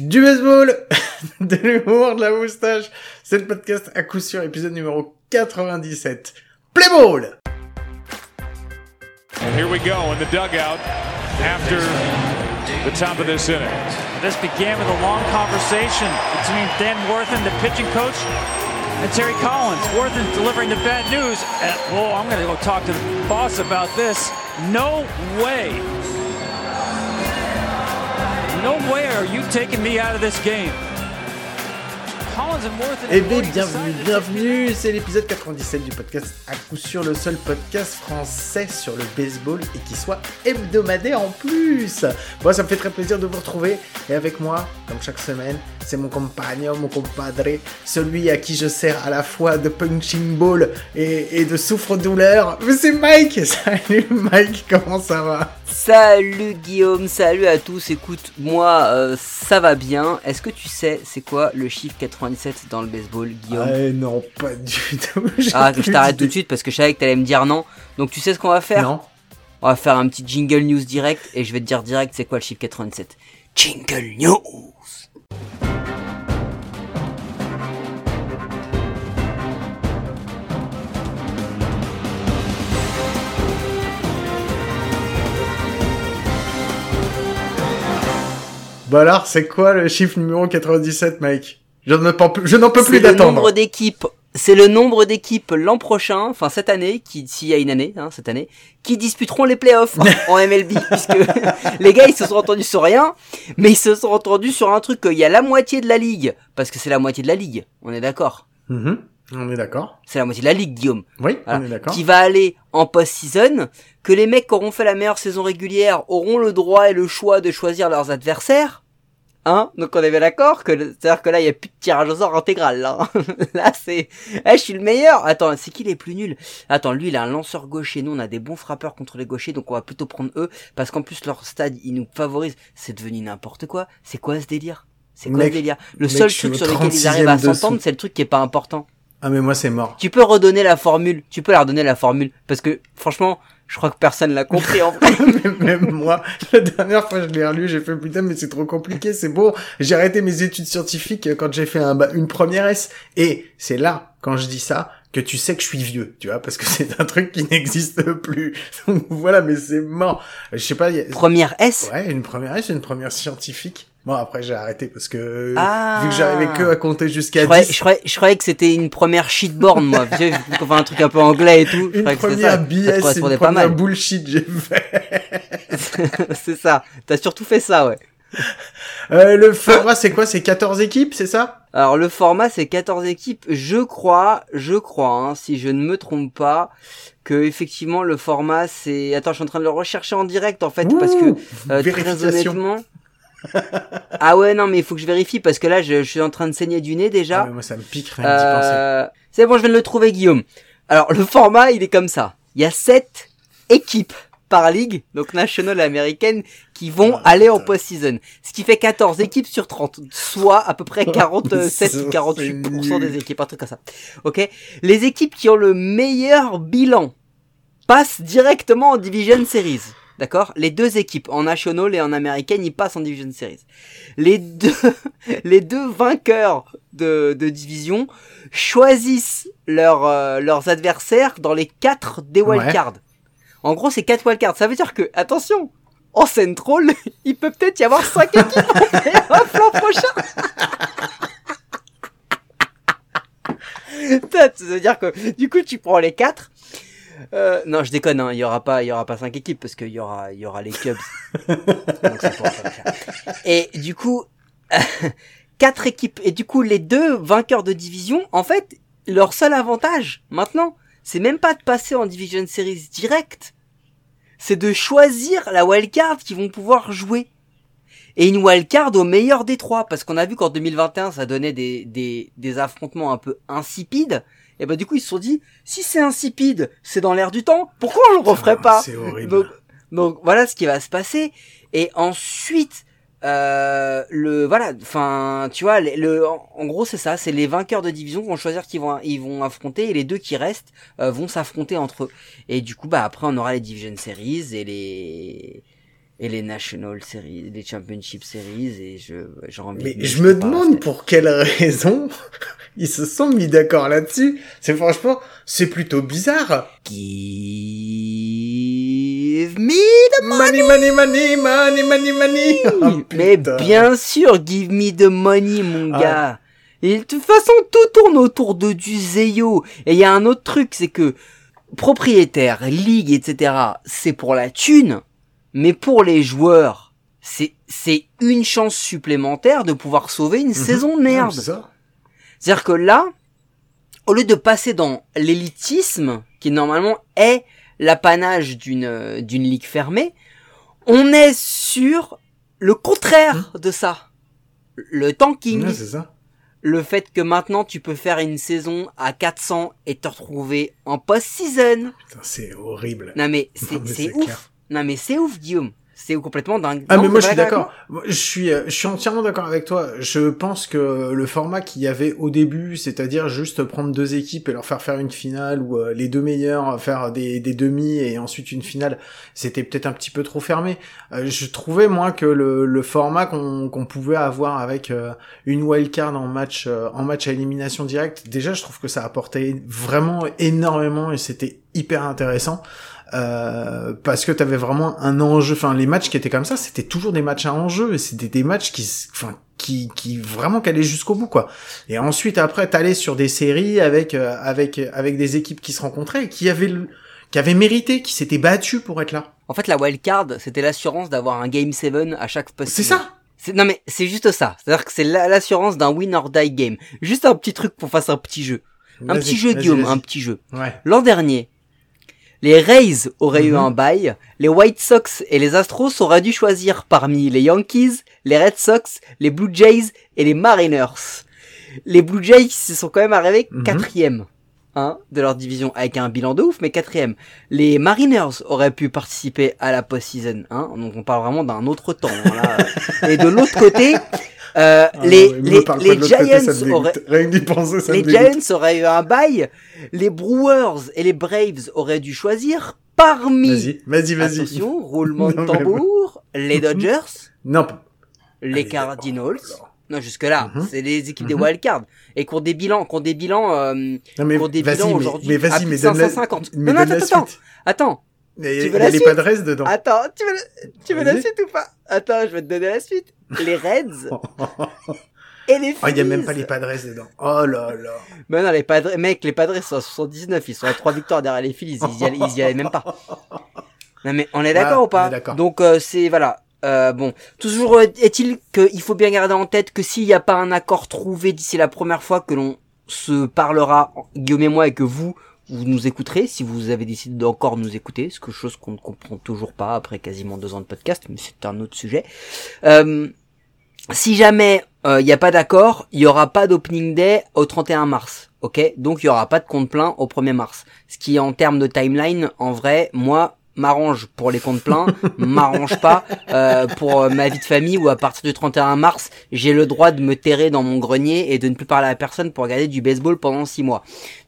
Du baseball, de l'humour, de la moustache. C'est le podcast à coup sûr, épisode numéro 97. Play ball! And here we go in the dugout after the top of this inning. This began with a long conversation between Dan Worthen, the pitching coach, and Terry Collins. Worthen delivering the bad news. And, whoa, I'm going to go talk to the boss about this. No way. No way are you taking me out of this game. Eh bien, bienvenue, bienvenue, c'est l'épisode 97 du podcast à coup sûr le seul podcast français sur le baseball et qui soit hebdomadaire en plus. Moi, ça me fait très plaisir de vous retrouver et avec moi, comme chaque semaine, c'est mon compagnon, mon compadre, celui à qui je sers à la fois de punching ball et, et de souffre-douleur. Mais c'est Mike Salut Mike, comment ça va? Salut Guillaume, salut à tous. Écoute, moi euh, ça va bien. Est-ce que tu sais c'est quoi le chiffre 97 dans le baseball, Guillaume Ah non, pas du tout. Ah, je t'arrête tout de suite parce que je savais que t'allais me dire non. Donc tu sais ce qu'on va faire? Non On va faire un petit jingle news direct et je vais te dire direct c'est quoi le chiffre 97. Jingle news Bah alors, c'est quoi le chiffre numéro 97, Mike? Je ne peux plus, je n'en peux plus C'est le d'attendre. nombre d'équipes. C'est le nombre d'équipes l'an prochain, enfin cette année, qui s'il y a une année, hein, cette année, qui disputeront les playoffs en MLB, puisque les gars ils se sont entendus sur rien, mais ils se sont entendus sur un truc qu'il y a la moitié de la ligue, parce que c'est la moitié de la ligue, on est d'accord. Mhm, On est d'accord. C'est la moitié de la ligue, Guillaume. Oui, Voilà. on est d'accord. Qui va aller en post-season, que les mecs qui auront fait la meilleure saison régulière auront le droit et le choix de choisir leurs adversaires. Hein? Donc on est bien d'accord que c'est-à-dire que là il y a plus de tirage au sort intégral là. là c'est eh, je suis le meilleur. Attends, c'est qui les plus nuls? Attends, lui il a un lanceur gaucher, nous on a des bons frappeurs contre les gauchers donc on va plutôt prendre eux parce qu'en plus leur stade il nous favorise. C'est devenu n'importe quoi. C'est quoi ce délire? C'est quoi Mec, ce délire? Le mec, seul truc sur lequel ils arrivent 36e à s'entendre, c'est le truc qui est pas important. Ah mais moi c'est mort. Tu peux redonner la formule. Tu peux la redonner la formule. Parce que, franchement, je crois que personne l'a compris en vrai. Même- Même moi, la dernière fois je l'ai relu, j'ai fait putain mais c'est trop compliqué, c'est beau. J'ai arrêté mes études scientifiques quand j'ai fait un, ba- une première S. Et c'est là, quand je dis ça, que tu sais que je suis vieux, tu vois, parce que c'est un truc qui n'existe plus. Donc voilà, mais c'est mort. Je sais pas, il y a- Première S? Ouais, une première S, une première scientifique. Bon, après, j'ai arrêté parce que, Ah. vu que j'arrivais que à compter jusqu'à Je croyais, 10. je, croyais, je croyais que c'était une première shitborn, moi. Tu sais, qu'on fait un truc un peu anglais et tout. Je Une croyais que c'était ça. première Ça BS, une pas première mal. bullshit, j'ai fait. c'est ça. T'as surtout fait ça, ouais. Euh, le format, c'est quoi? C'est 14 équipes, c'est ça? Alors, le format, c'est 14 équipes. Je crois, je crois, hein, si je ne me trompe pas, que effectivement, le format, c'est... Attends, je suis en train de le rechercher en direct, en fait, parce que... Euh, très honnêtement. ah ouais, non, mais il faut que je vérifie parce que là, je, je suis en train de saigner du nez Ah, déjà. mais moi, ça me pique rien d'y penser. Euh, c'est bon, je viens de le trouver, Guillaume. Alors, le format, il est comme ça. Il y a sept équipes par ligue, donc nationale et américaine, qui vont Ah, aller en post-season. Ce qui fait 14 équipes sur 30, soit à peu près 47 C'est ou 48% nul. des équipes, un truc comme ça. Ok? Les équipes qui ont le meilleur bilan passent directement en Division Series. D'accord? Les deux équipes, en national et en américaine, ils passent en Division Series. Les deux, les deux vainqueurs de, de division choisissent leurs euh, leurs adversaires dans les quatre des Ouais. wildcards. En gros, c'est quatre wildcards. Ça veut dire que, attention, en Central, il peut peut-être y avoir cinq équipes en l'an prochain. Ça veut dire que, du coup, tu prends les quatre. Euh, non, je déconne, hein, il y aura pas, il y aura pas cinq équipes parce qu'il y aura, il y aura les Cubs. Donc, ça pourra pas le faire. Et du coup, quatre équipes. Et du coup, les deux vainqueurs de division, en fait, leur seul avantage maintenant, c'est même pas de passer en Division Series direct, c'est de choisir la wildcard qu'ils vont pouvoir jouer. Et une wildcard au meilleur des trois, parce qu'on a vu qu'en 2021, ça donnait des, des, des affrontements un peu insipides. Et bah du coup, ils se sont dit, si c'est insipide, c'est dans l'air du temps, pourquoi on le referait pas C'est horrible. donc, donc voilà ce qui va se passer. Et ensuite, euh, le voilà, enfin, tu vois, le, en, en gros c'est ça, c'est les vainqueurs de division vont choisir qui vont ils vont affronter et les deux qui restent euh, vont s'affronter entre eux. Et du coup, bah après on aura les division series et les et les National Series, les Championship Series, et je, j'ai envie Mais je me demande pour quelle raison ils se sont mis d'accord là-dessus. C'est franchement, c'est plutôt bizarre. Give me the Money, money, money, money, money, money. Oh, Mais bien sûr, give me the money, mon Ah. gars. Et de toute façon, tout tourne autour de du Zeyo. Et il y a un autre truc, c'est que propriétaire, ligue, etc., c'est pour la thune, mais pour les joueurs, c'est c'est une chance supplémentaire de pouvoir sauver une saison de Ouais, merde. c'est ça. C'est-à-dire que là, au lieu de passer dans l'élitisme, qui normalement est l'apanage d'une euh, d'une ligue fermée, on est sur le contraire de ça. Le tanking. Ouais, c'est ça. le fait que maintenant tu peux faire une saison à 400 et te retrouver en post-season. Putain, c'est horrible. Non mais c'est Non, mais c'est c'est ouf. clair. Non mais c'est ouf Guillaume. C'est complètement dingue. Ah Non, mais moi je suis d'accord. Je suis je suis entièrement d'accord avec toi. Je pense que le format qu'il y avait au début, c'est-à-dire juste prendre deux équipes et leur faire faire une finale ou euh, les deux meilleurs euh, faire des, des demi et ensuite une finale, c'était peut-être un petit peu trop fermé. Euh, je trouvais moi que le, le format qu'on qu'on pouvait avoir avec une wildcard en match en match à élimination directe, déjà je trouve que ça apportait vraiment énormément et c'était hyper intéressant. Euh, parce que t'avais vraiment un enjeu. Enfin, les matchs qui étaient comme ça, c'était toujours des matchs à enjeu et c'était des matchs qui, enfin, qui, qui vraiment qu'allaient jusqu'au bout, quoi. Et ensuite, après, t'allais sur des séries avec, euh, avec, avec des équipes qui se rencontraient et qui avaient, le- qui avaient mérité, qui s'étaient battues pour être là. En fait la wildcard c'était l'assurance d'avoir un game 7 à chaque post C'est ça. Non mais c'est juste ça. C'est-à-dire que c'est la- l'assurance d'un win or die game. Juste un petit truc pour faire un petit jeu. Un petit jeu Guillaume, un petit jeu. Ouais. L'an dernier, les Rays auraient eu Mhm. un bail, les White Sox et les Astros auraient dû choisir parmi les Yankees, les Red Sox, les Blue Jays et les Mariners. Les Blue Jays se sont quand même arrivés Mhm. quatrième hein, de leur division avec un bilan de ouf, mais quatrième. Les Mariners auraient pu participer à la post-season, hein, donc on parle vraiment d'un autre temps. hein, là. et de l'autre côté, euh, Ah les, non, les, les Giants auraient, penser, les. Giants auraient eu un bail, les Brewers et les Braves auraient dû choisir parmi, Vas-y, vas-y, attention, roulement de Non, mais tambour, les Dodgers, Non. les Cardinals. oh là là. Non, jusque-là, Mhm. c'est les équipes des Mhm. wildcards. Et qui ont des bilans, qui ont des bilans, euh, Non mais des bilans mais, aujourd'hui mais vas-y, mais de donne la, 550. mais Non, non, attends, attends. attends, Il y a les padresses dedans. attends, tu veux, la- tu veux la suite ou pas? Attends, je vais te donner la suite. Les Reds et les Oh, il y a même pas les padresses dedans. Oh là là. Mais non, les Padres, mec, les Padres sont à 79, ils sont à 3 victoires derrière les Phillies, ils y allaient, ils y allaient même pas. Non mais on est d'accord Ah, ou pas on est d'accord. Donc euh, c'est voilà. Euh, bon, toujours euh, est-il qu'il faut bien garder en tête que s'il n'y a pas un accord trouvé d'ici la première fois que l'on se parlera, Guillaume et moi, et que vous, vous nous écouterez, si vous avez décidé d'encore nous écouter, ce que chose qu'on ne comprend toujours pas après quasiment deux ans de podcast, mais c'est un autre sujet. Euh, si jamais il n'y a pas d'accord, il y aura pas d'opening day au 31 mars, ok? Donc il y aura pas de compte plein au 1er mars. Ce qui en termes de timeline, en vrai, moi m'arrange pour les comptes pleins, m'arrange pas euh, pour euh, ma vie de famille où à partir du 31 mars, j'ai le droit de me terrer dans mon grenier et de ne plus parler à personne pour regarder du baseball pendant six mois.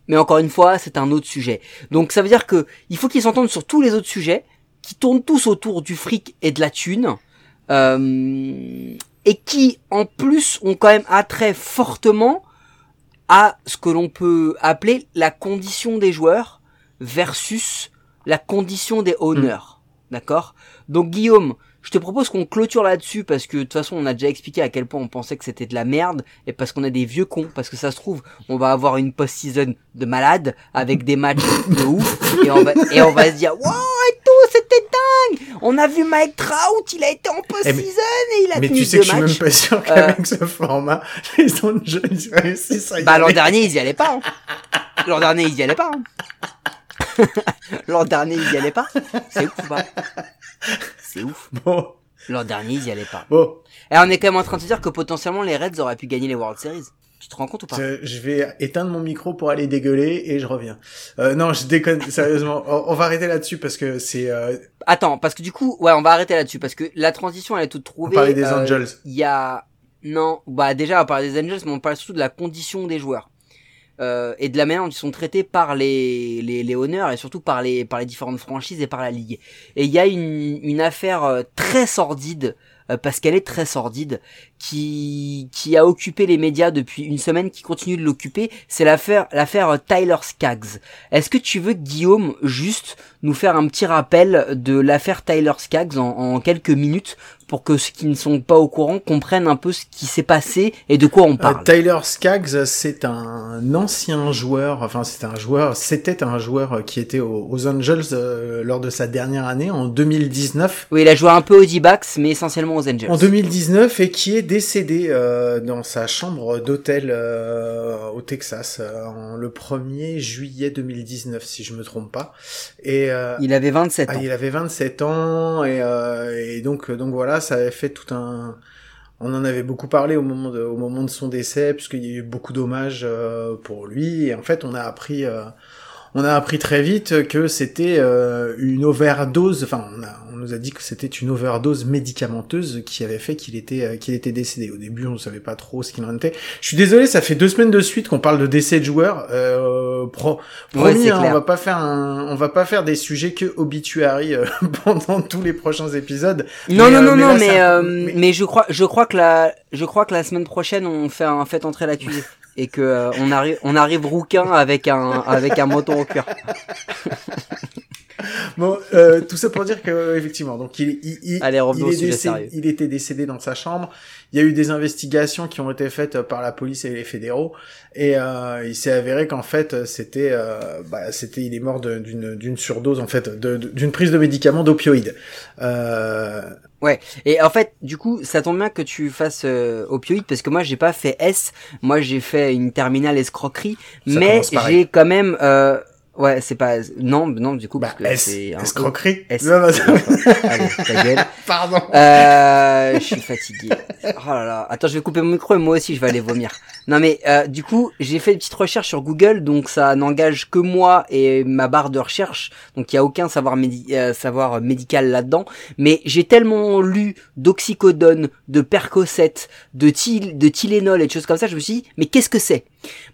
Mais encore une fois, c'est un autre sujet. Donc ça veut dire que il faut qu'ils s'entendent sur tous les autres sujets, qui tournent tous autour du fric et de la thune, euh, et qui en plus ont quand même attrait fortement à ce que l'on peut appeler la condition des joueurs versus la condition des honneurs. D'accord? Donc Guillaume, je te propose qu'on clôture là-dessus parce que de toute façon on a déjà expliqué à quel point on pensait que c'était de la merde et parce qu'on a des vieux cons, parce que ça se trouve on va avoir une post-season de malade avec des matchs de ouf et on va, et on va se dire wow et tout c'était dingue On a vu Mike Trout, il a été en post-season et il a Mais tenu tu sais que je suis même pas sûr qu'avec ce format, les Angels réussissent à y Bah l'an dernier ils y allaient pas. hein. L'an dernier ils y allaient pas. hein. L'an dernier ils y allaient pas. C'est ouf ou pas? C'est ouf. Bon, L'an dernier ils y allaient pas. bon, Et on est quand même en train de se dire que potentiellement les Reds auraient pu gagner les World Series. Tu te rends compte ou pas? Je, vais éteindre mon micro pour aller dégueuler et je reviens. Euh, non, je déconne, sérieusement. On, on va arrêter là-dessus parce que c'est... Euh, Attends, parce que du coup, ouais, on va arrêter là-dessus parce que la transition elle est toute trouvée. on parlait des Euh, Angels. Il y a non, bah déjà on parle des Angels, mais on parle surtout de la condition des joueurs. Euh, et de la manière dont ils sont traités par les, les, honneurs et surtout par les, par les différentes franchises et par la ligue. Et il y a une, une affaire euh, très sordide euh, parce qu'elle est très sordide, qui, qui a occupé les médias depuis une semaine, qui continue de l'occuper, c'est l'affaire, l'affaire Tyler Skaggs. Est-ce que tu veux, Guillaume, juste nous faire un petit rappel de l'affaire Tyler Skaggs en quelques minutes pour que ceux qui ne sont pas au courant comprennent un peu ce qui s'est passé et de quoi on parle. Euh, Tyler Skaggs, c'est un ancien joueur, enfin c'est un joueur, c'était un joueur qui était aux, aux Angels euh, lors de sa dernière année en 2019. Oui, il a joué un peu aux D-backs, mais essentiellement aux Angels. En 2019 et qui est décédé euh, dans sa chambre d'hôtel euh, au Texas euh, en le 1er juillet 2019 si je me trompe pas. Et euh, il avait 27 ah, ans. il avait 27 ans et, euh, et donc donc voilà, ça avait fait tout un on en avait beaucoup parlé au moment de, au moment de son décès, puisqu'il y a eu beaucoup d'hommages euh, pour lui. Et en fait, on a appris, euh, on a appris très vite que c'était euh, une overdose. Enfin, on, a, nous a dit que c'était une overdose médicamenteuse qui avait fait qu'il était, euh, qu'il était décédé. Au début, on ne savait pas trop ce qu'il en était. Je suis désolé, ça fait deux semaines de suite qu'on parle de décès de joueurs. Euh, pro, promis, hein, on va pas faire un, on va pas faire des sujets que obituary euh, pendant tous les prochains épisodes. Non, Mais, non, euh, non, mais non, là, mais, ça- mais- mais je crois, je crois que la, je crois que la semaine prochaine on fait un fait entrer l'accusé et que euh, on arrive, on arrive rouquin avec un, avec un moton au cœur. Bon, euh, tout ça pour dire que effectivement, donc il, il, il, Allez, il est décédé- était décédé dans sa chambre. Il y a eu des investigations qui ont été faites par la police et les fédéraux, et euh, il s'est avéré qu'en fait c'était, euh, bah, c'était, il est mort d'une d'une surdose en fait, d'une prise de médicaments d'opioïdes. Euh, Ouais. Et en fait, du coup, ça tombe bien que tu fasses euh, opioïde parce que moi j'ai pas fait S, moi j'ai fait une terminale escroquerie, Ça mais j'ai quand même, euh, ouais, c'est pas, non, non, du coup, bah, parce que c'est un escroquerie. S. Non, non, Allez, ta gueule. Pardon. Euh, je suis fatigué. Oh là là. Attends, je vais couper mon micro et moi aussi je vais aller vomir. Non mais euh, du coup, j'ai fait une petite recherche sur Google, donc ça n'engage que moi et ma barre de recherche, donc il y a aucun savoir, médi- euh, savoir médical là-dedans. Mais j'ai tellement lu d'oxycodone, de Percocet, de, Tyl- de Tylenol et de choses comme ça, je me suis dit, mais qu'est-ce que c'est?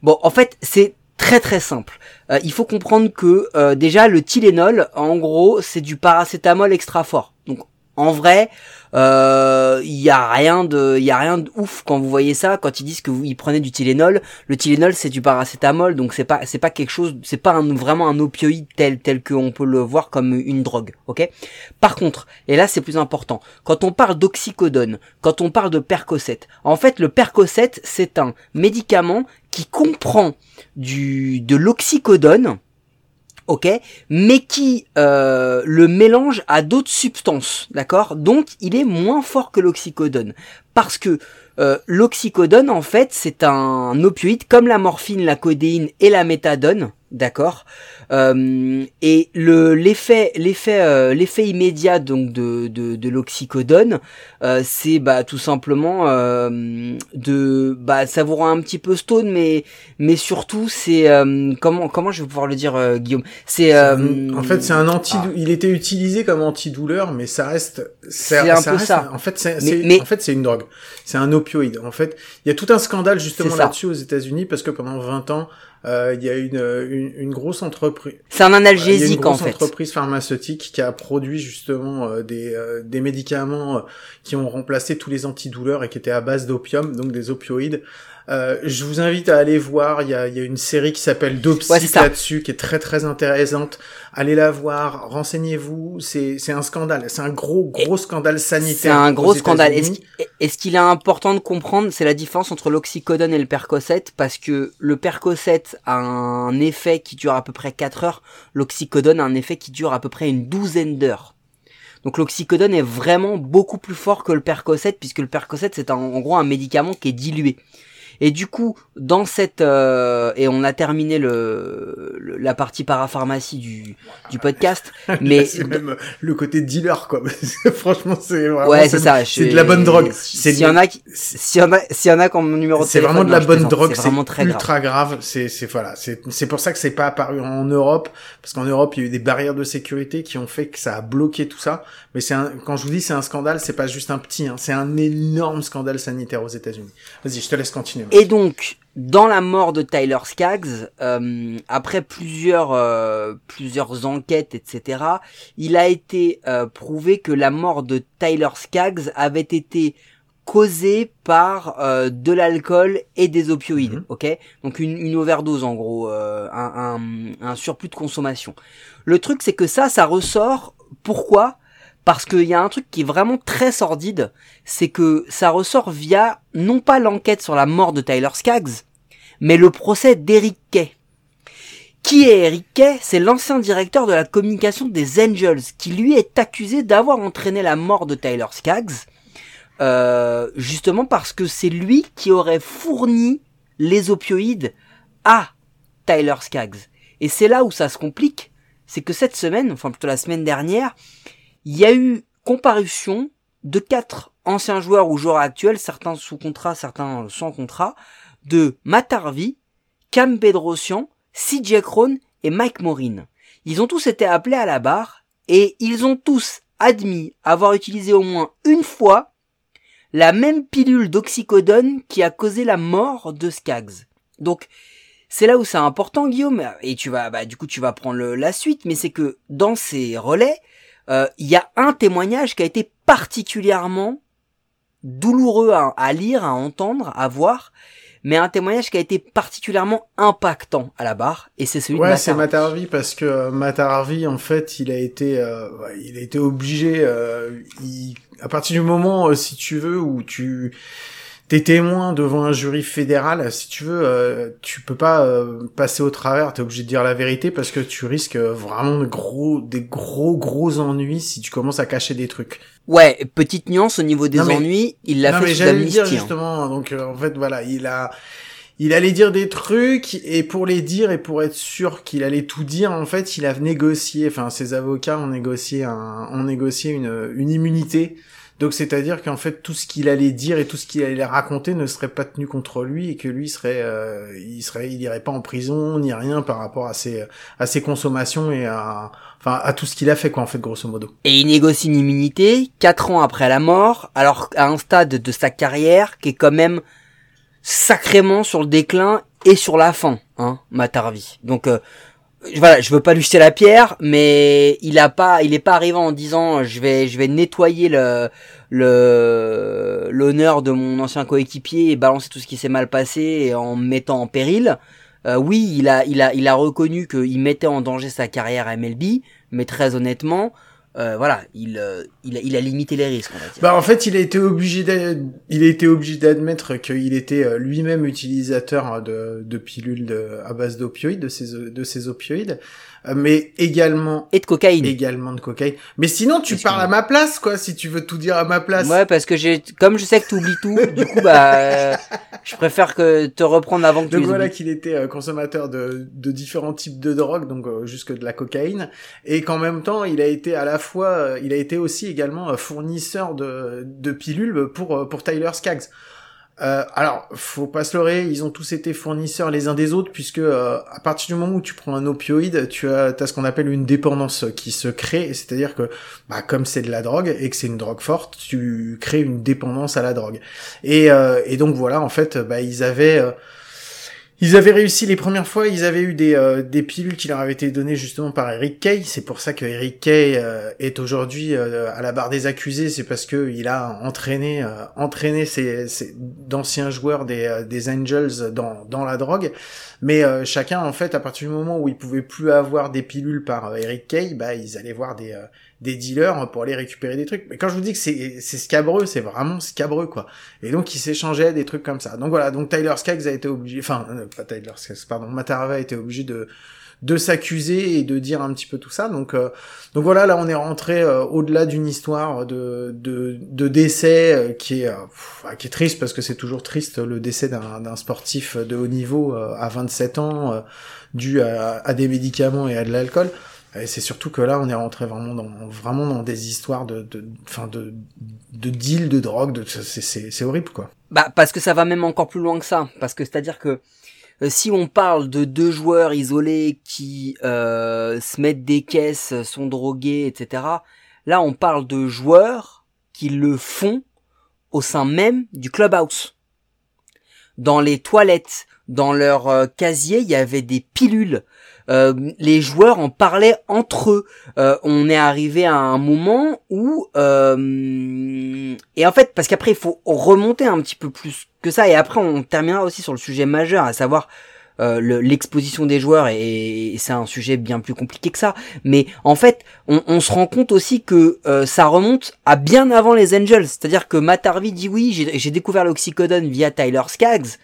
Bon, en fait, c'est très très simple. Euh, il faut comprendre que euh, déjà le Tylenol, en gros, c'est du paracétamol extra fort. Donc en vrai, euh, il y a rien de, y a rien de ouf quand vous voyez ça. Quand ils disent que vous, ils prenaient du Tylenol, le Tylenol c'est du paracétamol, donc c'est pas, c'est pas quelque chose, c'est pas vraiment un opioïde tel tel qu'on peut le voir comme une drogue, ok? Par contre, et là c'est plus important, quand on parle d'oxycodone, quand on parle de Percocet, en fait le Percocet c'est un médicament qui comprend du de l'oxycodone ok, mais qui euh, le mélange à d'autres substances, d'accord? Donc il est moins fort que l'oxycodone, parce que euh, l'oxycodone en fait c'est un opioïde comme la morphine, la codéine et la méthadone, d'accord Euh, Et le l'effet l'effet euh, l'effet immédiat donc de de, de l'oxycodone, euh, c'est bah tout simplement euh, de bah ça vous rend un petit peu stone, mais mais surtout c'est euh, comment comment je vais pouvoir le dire euh, Guillaume? C'est euh, en fait, c'est un anti. ah. Il était utilisé comme antidouleur, mais ça reste. C'est un peu reste- ça. En fait, c'est Mais- en fait c'est une drogue. C'est un opioïde. En fait, il y a tout un scandale justement là-dessus aux États-Unis parce que pendant 20 ans, il y a une, une une grosse entreprise. c'est un Il y a une analgésique en grosse fait entreprise pharmaceutique qui a produit justement euh, des, euh, des médicaments euh, qui ont remplacé tous les antidouleurs et qui étaient à base d'opium, donc des opioïdes. Euh, je vous invite à aller voir, il y a, y a une série qui s'appelle Dopsic Ouais, là-dessus, qui est très très intéressante. Allez la voir, renseignez-vous, c'est c'est un scandale, c'est un gros gros scandale sanitaire. c'est un gros scandale est-ce qu'il est important de comprendre c'est la différence entre l'oxycodone et le Percocet parce que le Percocet a un effet qui dure à peu près 4 heures l'oxycodone a un effet qui dure à peu près une douzaine d'heures donc l'oxycodone est vraiment beaucoup plus fort que le Percocet puisque le Percocet c'est en gros un médicament qui est dilué. Et du coup, dans cette euh, et on a terminé le, le- la partie parapharmacie du du podcast, mais c'est même le côté dealer quoi. Franchement, c'est vraiment ouais c'est ça. c'est de la bonne drogue. S'il y en a qui s'il y en a s'il y en a mon numéro de C'est vraiment de la bonne drogue, C'est vraiment très grave. ultra grave. C'est c'est voilà, c'est c'est pour ça que c'est pas apparu en Europe parce qu'en Europe il y a eu des barrières de sécurité qui ont fait que ça a bloqué tout ça. Mais c'est un, quand je vous dis c'est un scandale, c'est pas juste un petit, hein, c'est un énorme scandale sanitaire aux États-Unis. Vas-y, je te laisse continuer. Et donc, dans la mort de Tyler Skaggs, euh, après plusieurs euh, plusieurs enquêtes, etc., il a été euh, prouvé que la mort de Tyler Skaggs avait été causée par de l'alcool et des opioïdes, Mhm. ok? Donc une, une overdose en gros, un, un, un surplus de consommation. Le truc c'est que ça, ça ressort. Pourquoi? Parce qu'il y a un truc qui est vraiment très sordide, c'est que ça ressort via non pas l'enquête sur la mort de Tyler Skaggs, mais le procès d'Eric Kay. Qui est Eric Kay? C'est l'ancien directeur de la communication des Angels, qui lui est accusé d'avoir entraîné la mort de Tyler Skaggs, euh, justement parce que c'est lui qui aurait fourni les opioïdes à Tyler Skaggs. Et c'est là où ça se complique, c'est que cette semaine, enfin plutôt la semaine dernière, il y a eu comparution de quatre anciens joueurs ou joueurs actuels, certains sous contrat, certains sans contrat, de Matt Harvey, Cam Bedrosian, CJ Crone et Mike Morin. Ils ont tous été appelés à la barre et ils ont tous admis avoir utilisé au moins une fois la même pilule d'oxycodone qui a causé la mort de Skaggs. Donc, c'est là où c'est important, Guillaume, et tu vas, bah, du coup, tu vas prendre la suite, mais c'est que dans ces relais, euh, il y a un témoignage qui a été particulièrement douloureux à, à lire, à entendre, à voir, mais un témoignage qui a été particulièrement impactant à la barre, et c'est celui de Ouais, Matt c'est Harvey. Matt Harvey parce que euh, Matt Harvey, en fait, il a été, euh, il a été obligé. euh, il- à partir du moment, euh, si tu veux, où tu t'es témoin devant un jury fédéral, si tu veux, euh, tu peux pas euh, passer au travers. T'es obligé de dire la vérité parce que tu risques euh, vraiment de gros, des gros gros ennuis si tu commences à cacher des trucs. Ouais, petite nuance au niveau des Non, mais- ennuis, il l'a fait mais j'allais dire hein. justement. Donc euh, en fait voilà, il a, il allait dire des trucs et pour les dire et pour être sûr qu'il allait tout dire, en fait, il a négocié. Enfin, ses avocats ont négocié un, ont négocié une, une immunité. Donc c'est-à-dire qu'en fait tout ce qu'il allait dire et tout ce qu'il allait raconter ne serait pas tenu contre lui et que lui serait, euh, il serait, il irait pas en prison ni rien par rapport à ses, à ses consommations et à, enfin à tout ce qu'il a fait quoi en fait grosso modo. Et il négocie une immunité quatre ans après la mort, alors à un stade de sa carrière qui est quand même sacrément sur le déclin et sur la fin, hein, Matt Harvey. Donc euh, voilà, je veux pas lui jeter la pierre, mais il a pas, il est pas arrivé en disant je vais, je vais nettoyer le le l'honneur de mon ancien coéquipier et balancer tout ce qui s'est mal passé en me mettant en péril. Euh, oui, il a, il a, il a reconnu qu'il mettait en danger sa carrière à MLB, mais très honnêtement, euh, voilà, il, euh, il, a, il a limité les risques. Bah en fait, il a été obligé il a été obligé d'admettre qu'il était euh, lui-même utilisateur de, de pilules à base d'opioïdes, de ces de ces opioïdes, mais également Et de cocaïne. également de cocaïne. Mais sinon, tu parles à ma place quoi, si tu veux tout dire à ma place. Ouais, parce que j'ai, comme je sais que tu oublies tout, du coup, bah, euh, je préfère que te reprendre avant que tu Donc les voilà qu'il était euh, consommateur de, de différents types de drogues, donc euh, jusque de la cocaïne, et qu'en même temps il a été à la fois, euh, il a été aussi également euh, fournisseur de, de pilules pour euh, pour Tyler Skaggs. Euh, alors, faut pas se leurrer, ils ont tous été fournisseurs les uns des autres, puisque euh, à partir du moment où tu prends un opioïde, tu as, as ce qu'on appelle une dépendance qui se crée, c'est-à-dire que, bah, comme c'est de la drogue et que c'est une drogue forte, tu crées une dépendance à la drogue. Et, euh, donc voilà, en fait, bah, ils avaient euh, ils avaient réussi les premières fois, ils avaient eu des, euh, des pilules qui leur avaient été données justement par Eric Kay. C'est pour ça que Eric Kay euh, est aujourd'hui euh, à la barre des accusés. C'est parce que il a entraîné, entraîné ces, ces d'anciens joueurs des, des Angels dans, dans la drogue. Mais chacun, en fait, à partir du moment où ils pouvaient plus avoir des pilules par Eric Kay, bah ils allaient voir des, des dealers pour aller récupérer des trucs. Mais quand je vous dis que c'est scabreux, c'est vraiment scabreux quoi. Et donc ils s'échangeaient des trucs comme ça. Donc voilà, donc Tyler Skaggs a été obligé, enfin euh, pas Tyler Skaggs, pardon, Matt Harvey a été obligé de de s'accuser et de dire un petit peu tout ça. Donc euh, donc voilà, là on est rentré euh, au-delà d'une histoire de de, de décès euh, qui est euh, pff, qui est triste parce que c'est toujours triste le décès d'un sportif de haut niveau à 27 ans dû à, à des médicaments et à de l'alcool. Et c'est surtout que là, on est rentré vraiment dans, vraiment dans des histoires de, de, de, de deal de drogue, de, c'est horrible, quoi. Bah, parce que ça va même encore plus loin que ça. Parce que c'est-à-dire que euh, si on parle de deux joueurs isolés qui euh, se mettent des caisses, sont drogués, etc., là on parle de joueurs qui le font au sein même du clubhouse. dans les toilettes, dans leur euh, casier, il y avait des pilules. Euh, les joueurs en parlaient entre eux. Euh, on est arrivé à un moment où et en fait parce qu'après il faut remonter un petit peu plus que ça et après on terminera aussi sur le sujet majeur à savoir l'exposition des joueurs et, c'est un sujet bien plus compliqué que ça. Mais en fait, on, se rend compte aussi que ça remonte à bien avant les Angels. C'est-à-dire que Matt Harvey dit oui, j'ai découvert l'oxycodone via Tyler Skaggs,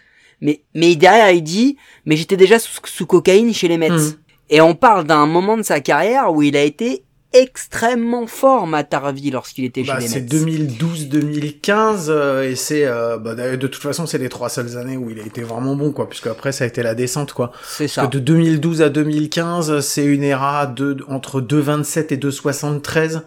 mais, mais derrière, il dit, mais j'étais déjà sous, cocaïne chez les Mets. Hmm. Et on parle d'un moment de sa carrière où il a été extrêmement fort Matt lorsqu'il était bah, chez les C'est 2012-2015 euh, et c'est euh, bah, de toute façon c'est les trois seules années où il a été vraiment bon quoi puisque après ça a été la descente quoi. C'est ça. de 2012 à 2015 c'est une era de entre 2,27 et 2,73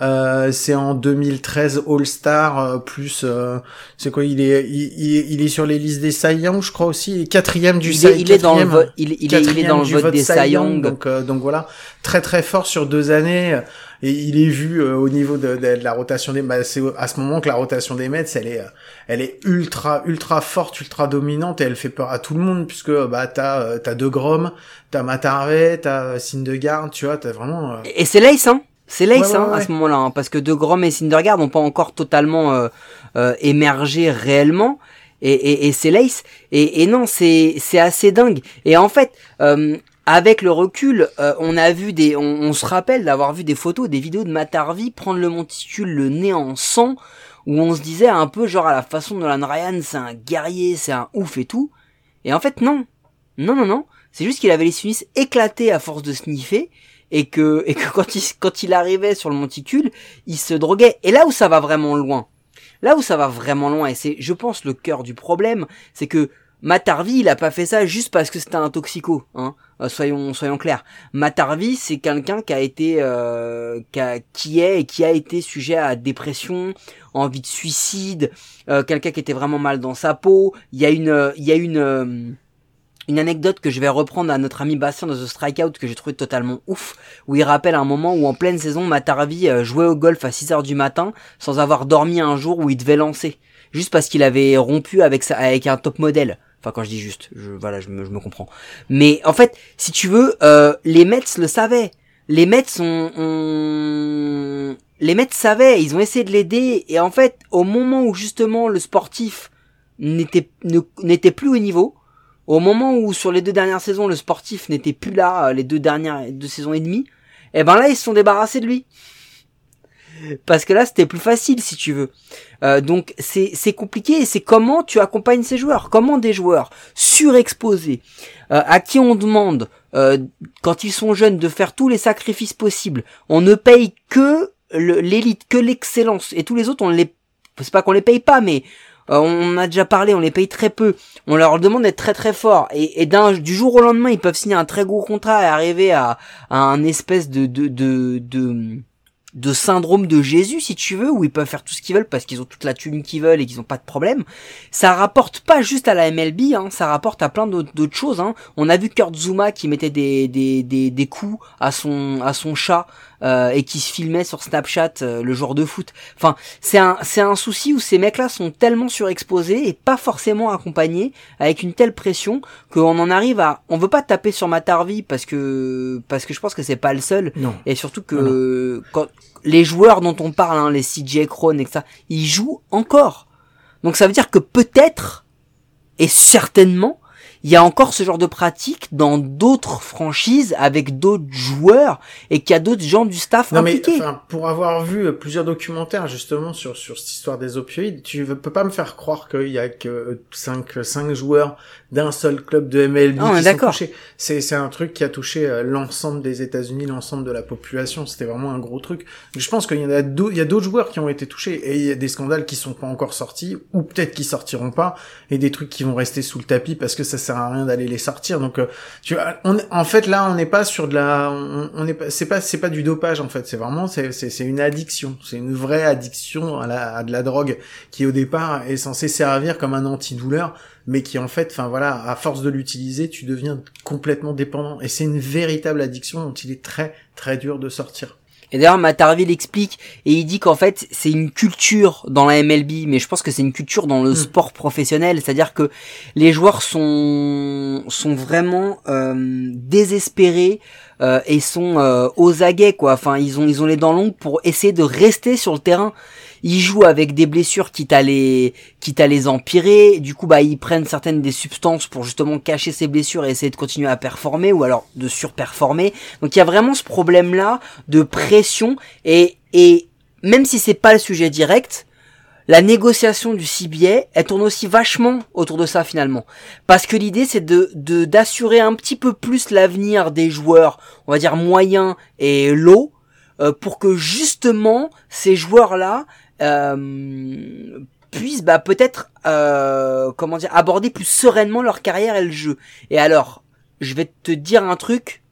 euh, c'est en 2013 All Star euh, plus euh, c'est quoi il est il, il, est sur les listes des Cy Young je crois aussi. Quatrième du il est, il est dans le vote il, il, est, dans le vote des Cy Young donc donc voilà. Très très fort sur deux années. Et il est vu au niveau de, de, la rotation des bah, c'est à ce moment que la rotation des Mets elle est elle est ultra ultra forte ultra dominante et elle fait peur à tout le monde puisque bah t'as t'as De Grom t'as Matarve t'as Syndergaard tu vois t'as vraiment et c'est Lace hein c'est Lace hein, à ce moment-là, hein, parce que De Grom et Syndergaard n'ont pas encore totalement euh, euh, émergé réellement, et, et, et c'est Lace. Et, et non, c'est c'est assez dingue. Et en fait, euh, avec le recul, on a vu des, on, se rappelle d'avoir vu des photos, des vidéos de Matarvi prendre le monticule, le nez en sang, où on se disait un peu genre à la façon de Nolan Ryan, c'est un guerrier, c'est un ouf et tout. Et en fait non, non non non, c'est juste qu'il avait les sinus éclatés à force de sniffer et que et que quand il quand il arrivait sur le monticule, il se droguait. Et là où ça va vraiment loin, là où ça va vraiment loin, et c'est je pense le cœur du problème, c'est que Matarvi, il a pas fait ça juste parce que c'était un toxico, hein. Euh, soyons soyons clairs. Matarvi, c'est quelqu'un qui a été euh, qui, qui est et qui a été sujet à dépression, envie de suicide, euh, quelqu'un qui était vraiment mal dans sa peau. Il y a une il y a une une anecdote que je vais reprendre à notre ami Bastien de The Strikeout que j'ai trouvé totalement ouf, où il rappelle un moment où en pleine saison, Mataravi euh, jouait au golf à 6 heures du matin sans avoir dormi un jour où il devait lancer. Juste parce qu'il avait rompu avec, sa, avec un top modèle. Enfin, quand je dis juste, je, voilà, je me, je me comprends. Mais en fait, si tu veux, euh, les Mets le savaient. Les Mets ont... les Mets savaient, ils ont essayé de l'aider, et en fait, au moment où justement le sportif n'était n'était plus au niveau, au moment où sur les deux dernières saisons le sportif n'était plus là, euh, les deux dernières deux saisons et demie, eh ben là ils se sont débarrassés de lui. Parce que là c'était plus facile si tu veux. Euh, donc c'est c'est compliqué et c'est comment tu accompagnes ces joueurs. Comment des joueurs surexposés euh, à qui on demande quand ils sont jeunes de faire tous les sacrifices possibles. On ne paye que l'élite, que l'excellence et tous les autres on les c'est pas qu'on les paye pas mais euh, on a déjà parlé, on les paye très peu, on leur demande d'être très très forts, et, et du jour au lendemain, ils peuvent signer un très gros contrat et arriver à, à un espèce de, de, de, de syndrome de Jésus si tu veux où ils peuvent faire tout ce qu'ils veulent parce qu'ils ont toute la thune qu'ils veulent et qu'ils ont pas de problème. Ça rapporte pas juste à la MLB hein, ça rapporte à plein d'autres choses hein. on a vu Kurt Zuma qui mettait des, des, des, des coups à son à son chat euh, et qui se filmait sur Snapchat euh, le jour de foot enfin c'est un c'est un souci où ces mecs là sont tellement surexposés et pas forcément accompagnés avec une telle pression qu'on en arrive à on veut pas taper sur Matarvi parce que parce que je pense que c'est pas le seul non. et surtout que quand les joueurs dont on parle, hein, les CJ Crone et ça, ils jouent encore. Donc ça veut dire que peut-être, et certainement, il y a encore ce genre de pratique dans d'autres franchises avec d'autres joueurs et qu'il y a d'autres gens du staff non impliqués. Mais, pour avoir vu euh, plusieurs documentaires justement sur sur cette histoire des opioïdes, tu peux pas me faire croire qu'il y a que 5 cinq joueurs d'un seul club de MLB ah, qui sont touchés. C'est c'est un truc qui a touché euh, l'ensemble des États-Unis, l'ensemble de la population. C'était vraiment un gros truc. Je pense qu'il y en a d'autres, il y a d'autres joueurs qui ont été touchés et il y a des scandales qui sont pas encore sortis ou peut-être qui sortiront pas et des trucs qui vont rester sous le tapis parce que ça sert à rien d'aller les sortir. Donc, euh, tu on, en fait, là, on n'est pas sur de la, on, n'est pas, c'est pas, c'est pas du dopage en fait. C'est vraiment, c'est, c'est, une addiction. C'est une vraie addiction à, la, à de la drogue qui au départ est censée servir comme un antidouleur, mais qui en fait, enfin voilà, à force de l'utiliser, tu deviens complètement dépendant. Et c'est une véritable addiction dont il est très très dur de sortir. Et d'ailleurs, Matt Harville explique et il dit qu'en fait, c'est une culture dans la MLB, mais je pense que c'est une culture dans le sport professionnel, c'est-à-dire que les joueurs sont sont vraiment euh, désespérés euh, et sont euh, aux aguets quoi. Enfin, ils ont ils ont les dents longues pour essayer de rester sur le terrain. Ils jouent avec des blessures quitte à les quitte empirer. Du coup, bah ils prennent certaines des substances pour justement cacher ces blessures et essayer de continuer à performer ou alors de surperformer. Donc il y a vraiment ce problème là de pression et et même si c'est pas le sujet direct, la négociation du CBA, elle tourne aussi vachement autour de ça finalement. Parce que l'idée c'est de de- d'assurer un petit peu plus l'avenir des joueurs, on va dire moyens et low, euh, pour que justement ces joueurs-là euh, puissent bah, peut-être euh, comment dire aborder plus sereinement leur carrière et le jeu. Et alors, je vais te dire un truc.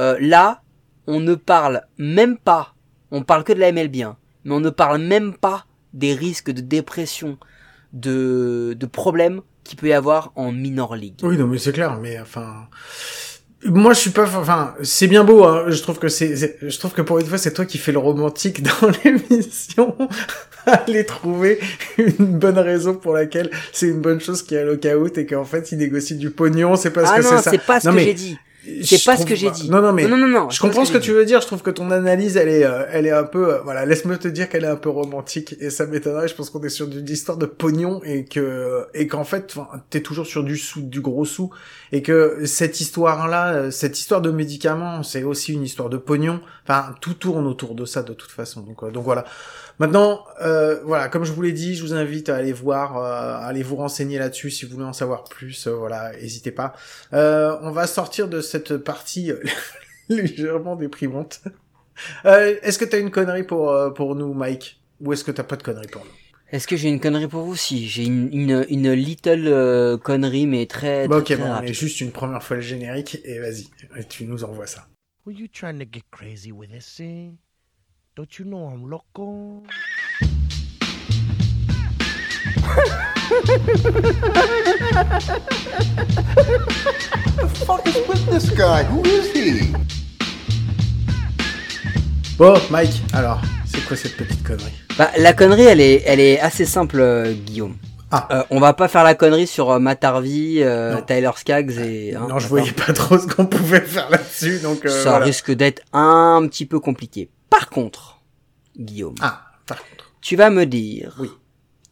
Euh, là, on ne parle même pas. On parle que de la MLB, hein, mais on ne parle même pas des risques de dépression, de, de problèmes qu'il peut y avoir en minor league. Oui, non, mais c'est clair, mais enfin. Moi, je suis pas, enfin, c'est bien beau, hein. Je trouve que c'est, je trouve que pour une fois, c'est toi qui fais le romantique dans l'émission. Aller trouver une bonne raison pour laquelle c'est une bonne chose qu'il y a lockout et qu'en fait, il négocie du pognon, c'est parce ah que non, c'est ça. c'est pas ce Non, que mais j'ai dit. C'est pas ce que j'ai dit. Non, non, mais. non, non, non, Je comprends ce que tu veux dire. Je trouve que ton analyse, elle est, euh, elle est un peu, euh, voilà, laisse-moi te dire qu'elle est un peu romantique et ça m'étonnerait. Je pense qu'on est sur une histoire de pognon et que, et qu'en fait, t'es toujours sur du sou, du gros sou et que cette histoire-là, euh, cette histoire de médicaments, c'est aussi une histoire de pognon. Enfin, tout tourne autour de ça de toute façon. Donc, euh, donc voilà. Maintenant, euh, voilà, comme je vous l'ai dit, je vous invite à aller voir, euh, à aller vous renseigner là-dessus si vous voulez en savoir plus. euh, voilà, n'hésitez pas. Euh, on va sortir de cette partie euh, légèrement déprimante. Euh, est-ce que t'as une connerie pour euh, pour nous, Mike, ou est-ce que t'as pas de connerie pour nous? Est-ce que j'ai une connerie pour vous? Si, j'ai une, une, une little euh, connerie, mais très, Bah, très, Ok, très bon, est juste une première fois le générique et vas-y, tu nous envoies ça. Were you trying to get crazy with this thing? Don't you know I'm loco? fuck is with this guy? Who is he? Bon, Mike, alors, c'est quoi cette petite connerie? Bah, la connerie, elle est, elle est assez simple, euh, Guillaume. Ah. Euh, on va pas faire la connerie sur euh, Matt Harvey, euh. Tyler Skaggs et. hein, Non, je voyais pas trop ce qu'on pouvait faire là-dessus, donc euh, Ça voilà. risque d'être un petit peu compliqué. Par contre, Guillaume, Ah, par contre. tu vas me dire. Oui.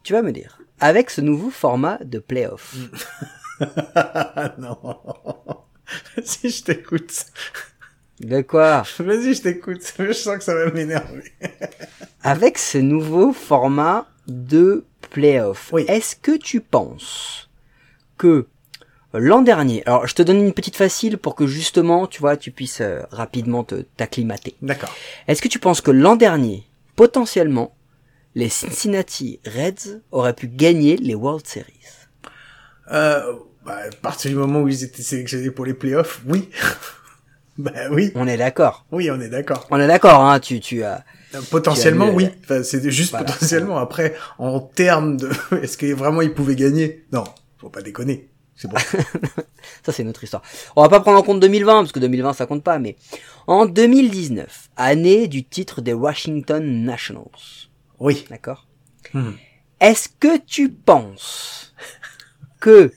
Tu vas me dire. Avec ce nouveau format de playoff, non. Vas-y, je t'écoute. de quoi? Vas-y, je t'écoute. Je sens que ça va m'énerver. Avec ce nouveau format de playoff, Oui. est-ce que tu penses que l'an dernier, alors je te donne une petite facile pour que justement, tu vois, tu puisses euh, rapidement te t'acclimater. D'accord. Est-ce que tu penses que l'an dernier, potentiellement, les Cincinnati Reds auraient pu gagner les World Series? Euh, bah, à partir du moment où ils étaient sélectionnés pour les playoffs, oui. bah oui. On est d'accord. Oui, on est d'accord. On est d'accord, hein, tu, tu as... Euh, Potentiellement, Tu as eu, oui. euh, Enfin, c'est juste voilà. potentiellement. Après, en termes de, est-ce que vraiment ils pouvaient gagner? Non, faut pas déconner. C'est bon. Ça, c'est une autre histoire. On va pas prendre en compte 2020, parce que 2020, ça compte pas, mais en 2019, année du titre des Washington Nationals, oui. d'accord? Mhm. Est-ce que tu penses que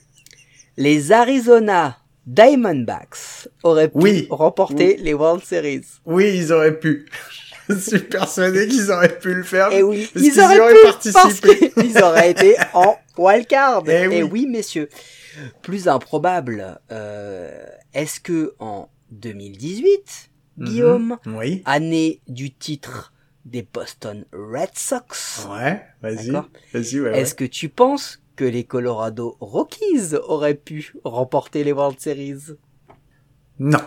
les Arizona Diamondbacks auraient pu Oui. remporter les World Series? Oui, ils auraient pu. Je suis persuadé qu'ils auraient pu le faire. Eh oui, parce ils auraient, pu, parce participé. qu'ils auraient été en wildcard. Eh Et oui. oui. messieurs. Plus improbable, euh, est-ce que en 2018, Guillaume, Oui. année du titre des Boston Red Sox, Ouais, vas-y. D'accord. Vas-y, ouais. est-ce que tu penses que les Colorado Rockies auraient pu remporter les World Series? Non.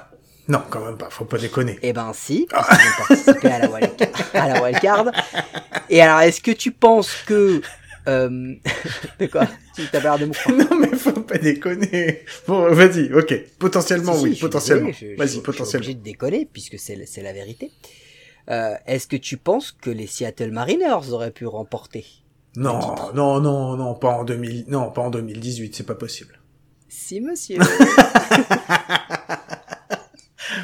Non, quand même pas. Faut pas déconner. Eh ben si, parce qu'ils ont participé à la wildcard. à la wildcard. Et alors, est-ce que tu penses que... Euh... de quoi Tu t'as pas l'air de me croire non, mais faut pas déconner. Bon, vas-y. Ok. Potentiellement, Si, si, oui. je suis potentiellement. je- Vas-y, suis potentiellement. obligé de déconner, puisque c'est c'est la vérité. Euh, est-ce que tu penses que les Seattle Mariners auraient pu remporter Non, non, non, non, pas en 2000, non, pas en 2018, c'est pas possible. Si, monsieur.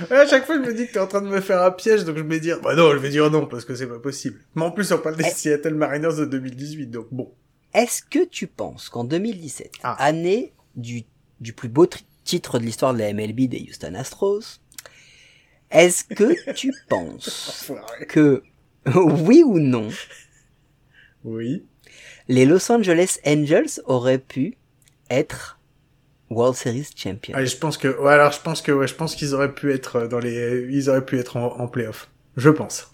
À chaque fois, je me dis que t'es en train de me faire un piège, donc je vais dire, bah non, je vais dire non, parce que c'est pas possible. Mais en plus, on parle des. Seattle Mariners de 2018, donc bon. Est-ce que tu penses qu'en 2017, Ah. année du, du plus beau titre de l'histoire de la MLB des Houston Astros, est-ce que tu penses que, oui ou non, Oui. les Los Angeles Angels auraient pu être World Series Champions Allez, je pense que, ouais, alors je pense que, ouais, je pense qu'ils auraient pu être dans les, ils auraient pu être en, en playoff. Je pense.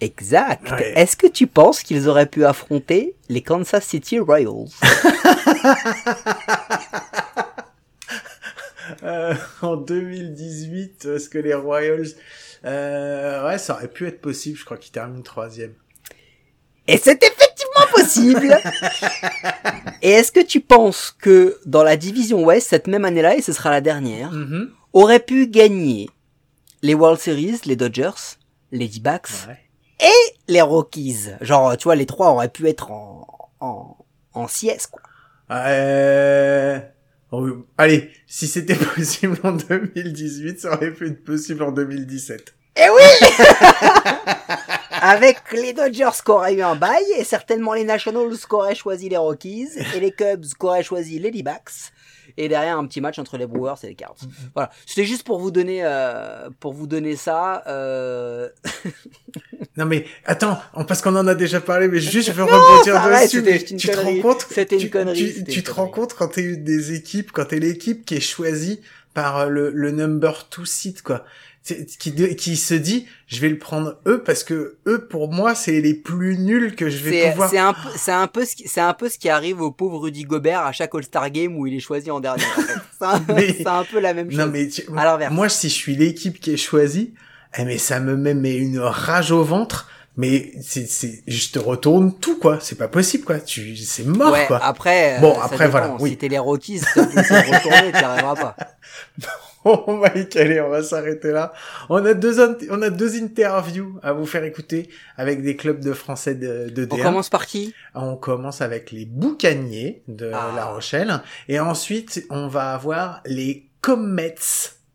Exact. Ouais. Est-ce que tu penses qu'ils auraient pu affronter les Kansas City Royals? Euh, en 2018, est-ce que les Royals, euh, ouais, ça aurait pu être possible. Je crois qu'ils terminent troisième. Et c'est effectivement possible. Et est-ce que tu penses que dans la division Ouest, cette même année-là, et ce sera la dernière, Mhm. aurait pu gagner les World Series, les Dodgers, les D-Backs Ouais. et les Rockies? Genre, tu vois, les trois auraient pu être en, en, en sieste, quoi. Euh... oh, Allez, si c'était possible en 2018, ça aurait pu être possible en 2017. Eh oui Avec les Dodgers qui auraient eu un bail, et certainement les Nationals qui auraient choisi les Rockies, et les Cubs qui auraient choisi les D-Backs, et derrière un petit match entre les Brewers et les Cards. Voilà, c'était juste pour vous donner, euh, pour vous donner ça. Euh... Non mais attends, parce qu'on en a déjà parlé, mais juste je veux rebondir dessus. mais tu te rends compte C'était une tu- connerie, Tu, c'était tu une te rends connerie. compte quand t'es une des équipes, quand t'es l'équipe qui est choisie par euh, le, le number two seed quoi, qui qui se dit je vais le prendre eux parce que eux pour moi c'est les plus nuls que je vais pouvoir. c'est un peu, c'est un peu ce qui, c'est un peu ce qui arrive au pauvre Rudy Gobert à chaque All-Star Game où il est choisi en dernier. en fait. C'est un, Mais- un peu la même chose. Non mais tu- À moi si je suis l'équipe qui est choisie, eh, mais ça me met mais une rage au ventre. Mais c'est c'est je te retourne tout quoi, c'est pas possible quoi. Tu c'est mort ouais, quoi. après. Bon, euh, après, dépend. voilà, oui. Si t'es les Rockies, à retourner, t'y arriveras pas. Oh Mike, allez, on va s'arrêter là. On a deux on a deux interviews à vous faire écouter avec des clubs de français de, de On D1. commence par qui? On commence avec les Boucaniers de Ah. La Rochelle et ensuite on va avoir les Comets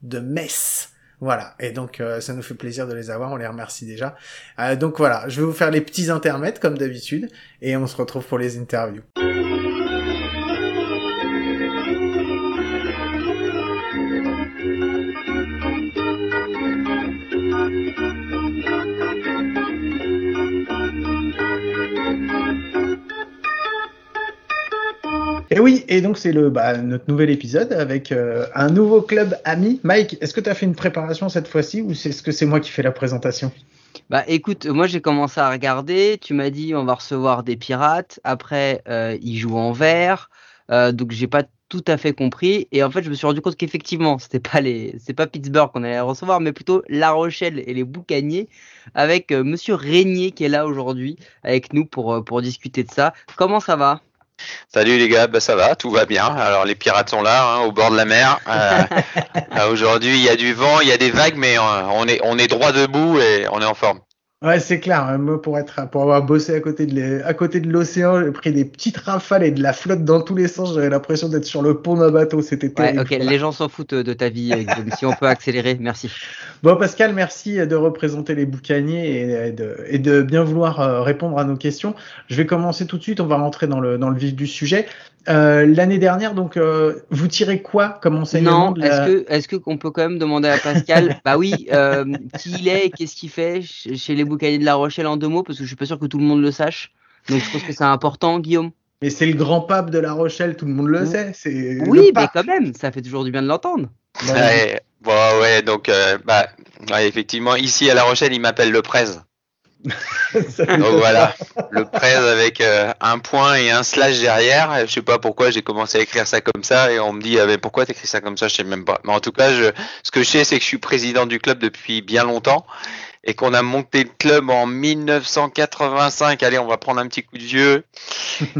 de Metz. Voilà, et donc euh, ça nous fait plaisir de les avoir, on les remercie déjà. Euh, donc voilà, je vais vous faire les petits intermèdes comme d'habitude et on se retrouve pour les interviews. Et oui, et donc c'est le bah, notre nouvel épisode avec euh, un nouveau club ami. Mike, est-ce que tu as fait une préparation cette fois-ci ou c'est ce que c'est moi qui fais la présentation? Bah écoute, moi j'ai commencé à regarder. Tu m'as dit on va recevoir des pirates. Après, euh, ils jouent en vert. Euh, donc j'ai pas tout à fait compris. Et en fait, je me suis rendu compte qu'effectivement, c'était pas les, c'est pas Pittsburgh qu'on allait recevoir, mais plutôt La Rochelle et les Boucaniers, avec euh, Monsieur Régnier qui est là aujourd'hui avec nous pour pour discuter de ça. Comment ça va? Salut les gars, bah ça va, tout va bien. Alors les pirates sont là, hein, au bord de la mer. Euh, euh, Aujourd'hui, il y a du vent, il y a des vagues, mais euh, on est on est droit debout et on est en forme. Ouais, c'est clair. Moi, pour être, pour avoir bossé à côté de l'é- à côté de l'océan, j'ai pris des petites rafales et de la flotte dans tous les sens. J'avais l'impression d'être sur le pont d'un bateau. C'était Ouais, terrible. ok. Voilà. Les gens s'en foutent de ta vie. euh, si on peut accélérer, merci. Bon, Pascal, merci de représenter les boucaniers et de, et de bien vouloir euh, répondre à nos questions. Je vais commencer tout de suite. On va rentrer dans le, dans le vif du sujet. Euh, L'année dernière, donc, euh, vous tirez quoi comme enseignement Non, la- est-ce que est-ce que qu'on peut quand même demander à Pascal Bah oui, euh, qui il est, et qu'est-ce qu'il fait ch- chez les Boucaniers de La Rochelle en deux mots, parce que je suis pas sûr que tout le monde le sache. Donc je pense que c'est important, Guillaume. Mais c'est le grand pape de La Rochelle, tout le monde le Oui. sait. Oui, mais quand même, ça fait toujours du bien de l'entendre. Ouais, bon, ouais, donc euh, bah ouais, effectivement, ici à La Rochelle, ils m'appellent le prez. Donc voilà, le prez avec euh, un point et un slash derrière. Je sais pas pourquoi j'ai commencé à écrire ça comme ça et on me dit ah, mais pourquoi t'écris ça comme ça, je sais même pas. Mais en tout cas, je, ce que je sais, c'est que je suis président du club depuis bien longtemps et qu'on a monté le club en 1985. Allez, on va prendre un petit coup de vieux.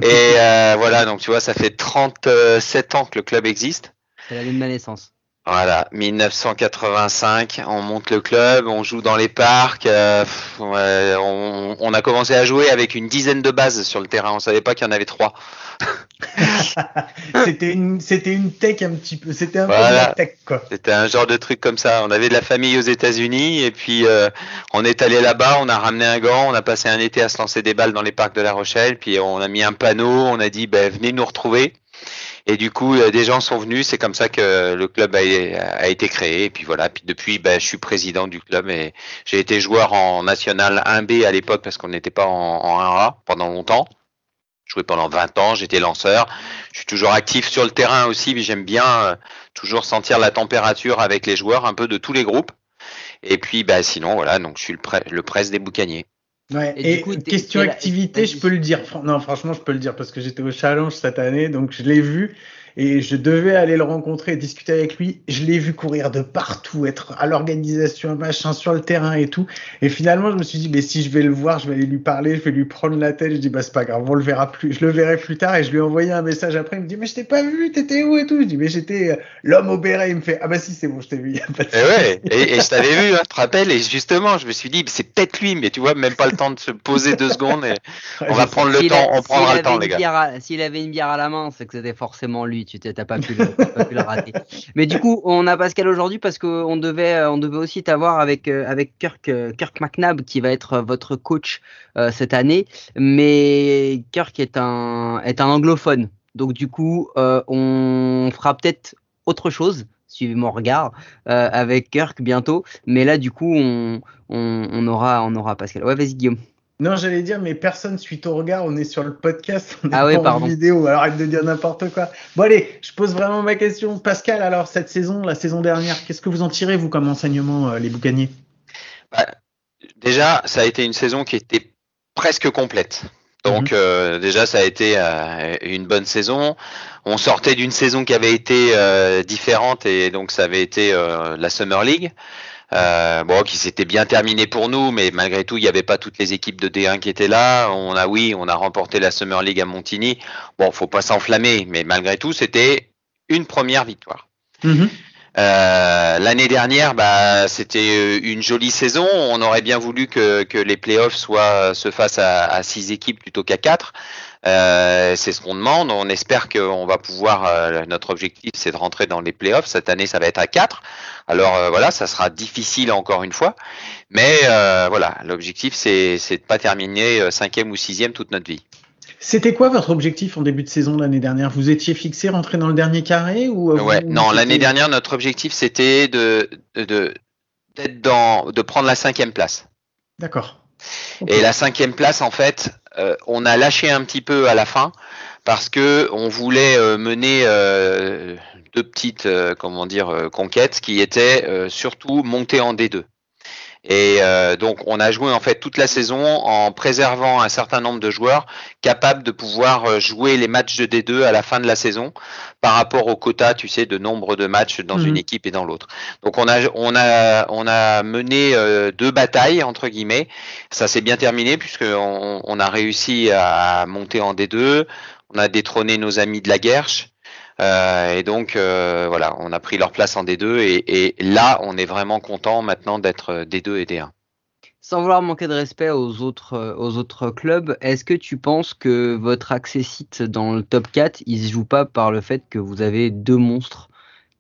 Et euh, voilà, donc tu vois, ça fait 37 ans que le club existe. C'est l'année de ma naissance. Voilà, 1985, on monte le club, on joue dans les parcs. euh, ouais, on, on a commencé à jouer avec une dizaine de bases sur le terrain. On savait pas qu'il y en avait trois. c'était une, c'était une tech un petit peu, c'était un peu Voilà. tech quoi. C'était un genre de truc comme ça. On avait de la famille aux États-Unis et puis euh, on est allé là-bas, on a ramené un gant, on a passé un été à se lancer des balles dans les parcs de La Rochelle, puis on a mis un panneau, on a dit ben, venez nous retrouver. Et du coup, euh, des gens sont venus. C'est comme ça que le club a, été créé. Et puis voilà. Puis depuis, ben, je suis président du club et j'ai été joueur en national 1B à l'époque parce qu'on n'était pas en, en 1A pendant longtemps. Jouais pendant 20 ans. J'étais lanceur. Je suis toujours actif sur le terrain aussi. mais J'aime bien euh, toujours sentir la température avec les joueurs, un peu de tous les groupes. Et puis, bah, sinon, voilà. Donc, je suis le, le presse des boucaniers. Ouais. Et Et, du coup, t'es- question activité, je peux le dire. Non, franchement, je peux le dire parce que j'étais au challenge cette année, donc je l'ai vu et je devais aller le rencontrer et discuter avec lui. Je l'ai vu courir de partout, être à l'organisation, machin, sur le terrain et tout. Et finalement, je me suis dit, mais si je vais le voir, je vais aller lui parler, je vais lui prendre la tête. Je dis, bah, c'est pas grave, on le verra plus. Je le verrai plus tard et je lui ai envoyé un message après. Il me dit, mais je t'ai pas vu, t'étais où et tout. Je dis, mais j'étais euh, l'homme au béret. Il me fait, ah bah si, c'est bon, je t'ai vu. y a pas de Et ouais. Et, et je t'avais vu, hein, tu te rappelles? Et justement, je me suis dit, c'est peut-être lui, mais tu vois, même pas le temps de se poser deux secondes. Et on va prendre le temps. a- On prendra le temps, les gars. S'il avait une bière à la main, c'est que c'était forcément lui. Tu t'as pas pu le, rater. Mais du coup, on a Pascal aujourd'hui parce qu'on devait, euh, on devait aussi t'avoir avec euh, avec Kirk euh, Kirk McNabb qui va être votre coach cette année. Mais Kirk est un est un anglophone. Donc du coup, on fera peut-être autre chose. Suivez mon regard avec Kirk bientôt. Mais là, du coup, on, on aura on aura Pascal. Ouais, vas-y Guillaume. Non, j'allais dire, mais personne suite au regard, on est sur le podcast, on est Ah oui, pas en pardon. vidéo, alors arrête de dire n'importe quoi. Bon allez, je pose vraiment ma question. Pascal, alors cette saison, la saison dernière, qu'est-ce que vous en tirez, vous, comme enseignement, euh, les boucaniers? Bah, déjà, ça a été une saison qui était presque complète. Donc euh, déjà, ça a été euh, une bonne saison. On sortait d'une saison qui avait été euh, différente et donc ça avait été euh, la Summer League. Euh, bon, qui s'était bien terminé pour nous, mais malgré tout, il n'y avait pas toutes les équipes de D1 qui étaient là. On a, oui, on a remporté la Summer League à Montigny. Bon, faut pas s'enflammer, mais malgré tout, c'était une première victoire. Euh, L'année dernière, bah, c'était euh, une jolie saison. On aurait bien voulu que, que les playoffs soient, se fassent à, à six équipes plutôt qu'à quatre. Euh, c'est ce qu'on demande. On espère qu'on va pouvoir. euh, notre objectif, c'est de rentrer dans les playoffs. Cette année, ça va être à quatre. Alors euh, voilà, ça sera difficile encore une fois, mais euh, voilà, l'objectif, c'est de pas terminer euh, cinquième ou sixième toute notre vie. C'était quoi votre objectif en début de saison l'année dernière? Vous étiez fixé rentrer dans le dernier carré ou euh, Ouais, vous- non, l'année dernière, notre objectif, c'était de de dans de prendre la cinquième place. D'accord. Et la cinquième place, en fait, euh, on a lâché un petit peu à la fin parce que on voulait euh, mener euh, deux petites, comment dire, conquêtes qui étaient surtout monter en D2. Et euh, donc, on a joué en fait toute la saison en préservant un certain nombre de joueurs capables de pouvoir euh, jouer les matchs de D2 à la fin de la saison par rapport au quota, tu sais, de nombre de matchs dans Mhm. une équipe et dans l'autre. Donc, on a, on a, on a mené euh, deux batailles entre guillemets. Ça s'est bien terminé puisque on, on a réussi à monter en D2. On a détrôné nos amis de la Guerche. Euh, et donc euh, voilà, on a pris leur place en D2 et, et là, on est vraiment content maintenant d'être D2 et D1. Sans vouloir manquer de respect aux autres, euh, aux autres clubs, est-ce que tu penses que votre accessite dans le top 4, il se joue pas par le fait que vous avez deux monstres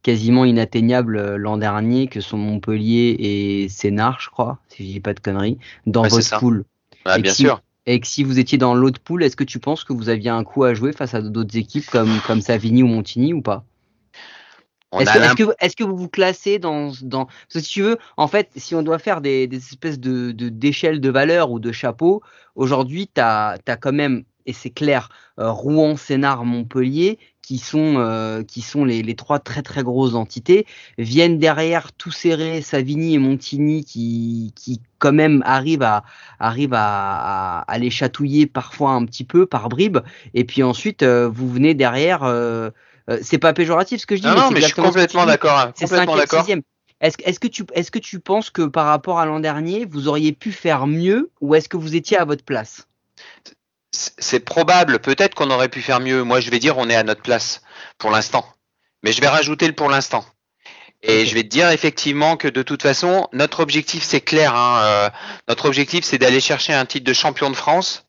quasiment inatteignables euh, l'an dernier, que sont Montpellier et Sénart, je crois, si je dis pas de conneries, dans Ouais, votre pool Ah, bien sûr. Et que si vous étiez dans l'autre pool, est-ce que tu penses que vous aviez un coup à jouer face à d'autres équipes comme, comme Savigny ou Montigny ou pas? Est-ce que, vous- que vous vous classez dans, dans... Parce que si tu veux, en fait, si on doit faire des, des espèces de, de, d'échelles de valeur ou de chapeaux, aujourd'hui, tu as, quand même, et c'est clair, euh, Rouen, Sénart, Montpellier, qui sont, euh, qui sont les, les trois très très grosses entités, viennent derrière tout serré, Savigny et Montigny, qui, qui quand même arrivent à, arrivent à, à, à les chatouiller parfois un petit peu par bribes, et puis ensuite, euh, vous venez derrière... euh, euh, c'est pas péjoratif ce que je dis, Non, mais non, mais je suis complètement d'accord. hein, C'est d'accord. Est-ce que- est-ce que, tu, est-ce que tu penses que par rapport à l'an dernier, vous auriez pu faire mieux ou est-ce que vous étiez à votre place? C'est probable. Peut-être qu'on aurait pu faire mieux. Moi, je vais dire, on est à notre place pour l'instant. Mais je vais rajouter le pour l'instant. Et je vais te dire effectivement que de toute façon, notre objectif c'est clair. Hein, euh, notre objectif c'est d'aller chercher un titre de champion de France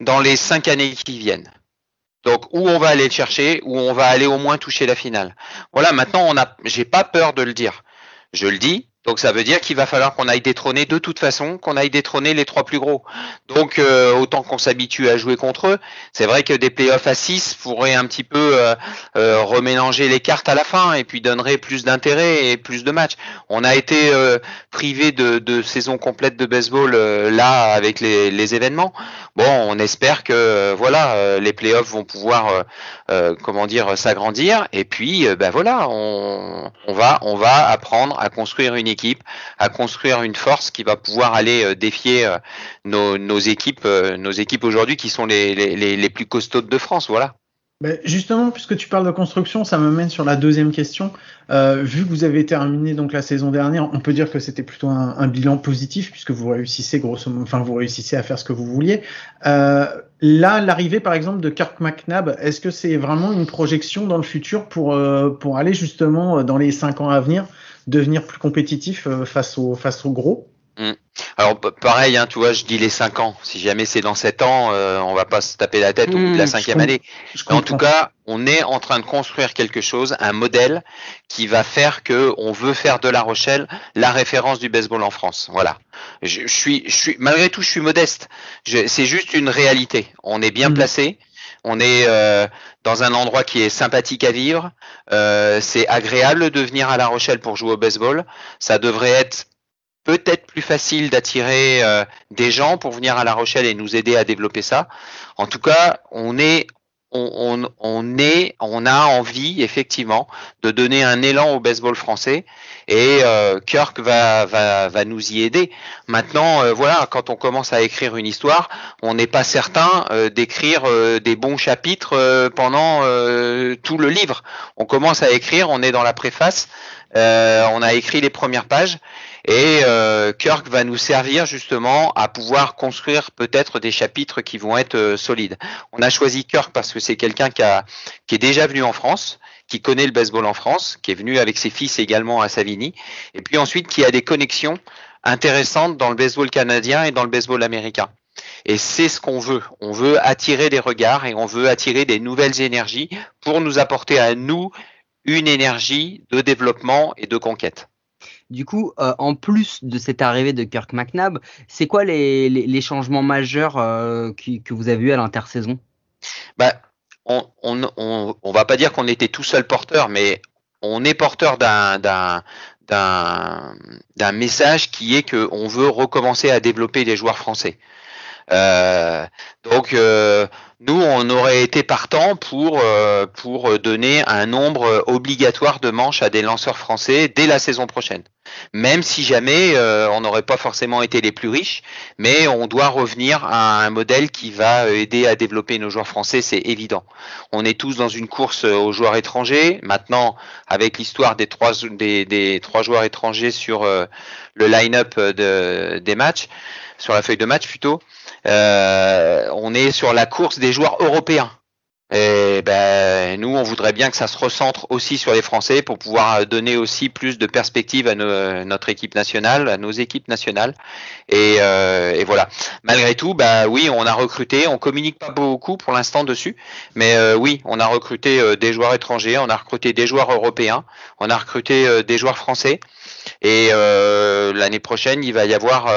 dans les cinq années qui viennent. Donc où on va aller le chercher, où on va aller au moins toucher la finale. Voilà, maintenant on a, j'ai pas peur de le dire. Je le dis, donc ça veut dire qu'il va falloir qu'on aille détrôner de toute façon, qu'on aille détrôner les trois plus gros. Donc euh, autant qu'on s'habitue à jouer contre eux. C'est vrai que des playoffs à 6 pourraient un petit peu euh, euh, remélanger les cartes à la fin et puis donnerait plus d'intérêt et plus de matchs. On a été privé de, de saison complète de baseball là avec les, les, événements. Bon, on espère que voilà les playoffs vont pouvoir comment dire s'agrandir et puis ben voilà on, on va on va apprendre à construire une à construire une force qui va pouvoir aller euh, défier euh, nos, équipes, euh, nos équipes aujourd'hui qui sont les, les, plus costaudes de France. Voilà. Ben, justement, puisque tu parles de construction, ça me mène sur la deuxième question. vu que vous avez terminé donc la saison dernière, on peut dire que c'était plutôt un, bilan positif puisque vous réussissez grosso enfin vous réussissez à faire ce que vous vouliez. là, l'arrivée par exemple de Kirk McNabb, est-ce que c'est vraiment une projection dans le futur pour pour aller justement dans les cinq ans à venir? Devenir plus compétitif euh, face au face au gros. Mm. Alors pareil, hein, tu vois, je dis les 5 ans. Si jamais c'est dans 7 ans, euh, on va pas se taper la tête au bout de la mm, cinquième année. en tout cas, on est en train de construire quelque chose, un modèle qui va faire que on veut faire de La Rochelle la référence du baseball en France. Voilà. Je, suis, je suis, malgré tout, je suis modeste. C'est juste une réalité. On est bien mm. placé. On est euh, dans un endroit qui est sympathique à vivre. Euh, c'est agréable de venir à La Rochelle pour jouer au baseball. Ça devrait être peut-être plus facile d'attirer euh, des gens pour venir à La Rochelle et nous aider à développer ça. En tout cas, on est on, est, on a envie effectivement de donner un élan au baseball français et euh, Kirk va nous y aider. Maintenant, euh, voilà, quand on commence à écrire une histoire, on n'est pas certain euh, d'écrire des bons chapitres pendant tout le livre. On commence à écrire, on est dans la préface, on a écrit les premières pages et euh, Kirk va nous servir justement à pouvoir construire peut-être des chapitres qui vont être euh, solides. On a choisi Kirk parce que c'est quelqu'un qui, qui est déjà venu en France, qui connaît le baseball en France, qui est venu avec ses fils également à Savigny, et puis ensuite qui a des connexions intéressantes dans le baseball canadien et dans le baseball américain. Et c'est ce qu'on veut. On veut attirer des regards et on veut attirer des nouvelles énergies pour nous apporter à nous une énergie de développement et de conquête. Du coup, euh, en plus de cette arrivée de Kirk McNabb, c'est quoi les, les, changements majeurs euh, que vous avez eu à l'intersaison? Bah, on, on, va pas dire qu'on était tout seul porteur, mais on est porteur d'un message qui est qu'on veut recommencer à développer des joueurs français. Euh, donc nous, on aurait été partant pour euh, pour donner un nombre obligatoire de manches à des lanceurs français dès la saison prochaine. Même si jamais on n'aurait pas forcément été les plus riches, mais on doit revenir à un modèle qui va aider à développer nos joueurs français, c'est évident. On est tous dans une course aux joueurs étrangers. Maintenant, avec l'histoire des trois des, trois joueurs étrangers sur le line-up de, des matchs, sur la feuille de match plutôt. Euh, on est sur la course des joueurs européens. Et ben, nous, on voudrait bien que ça se recentre aussi sur les Français pour pouvoir donner aussi plus de perspectives à notre équipe nationale, à nos équipes nationales. Et, euh, voilà. Malgré tout, bah oui, on a recruté. On communique pas beaucoup pour l'instant dessus, mais euh, oui, on a recruté des joueurs étrangers, on a recruté des joueurs européens, on a recruté des joueurs français. Et l'année prochaine, il va y avoir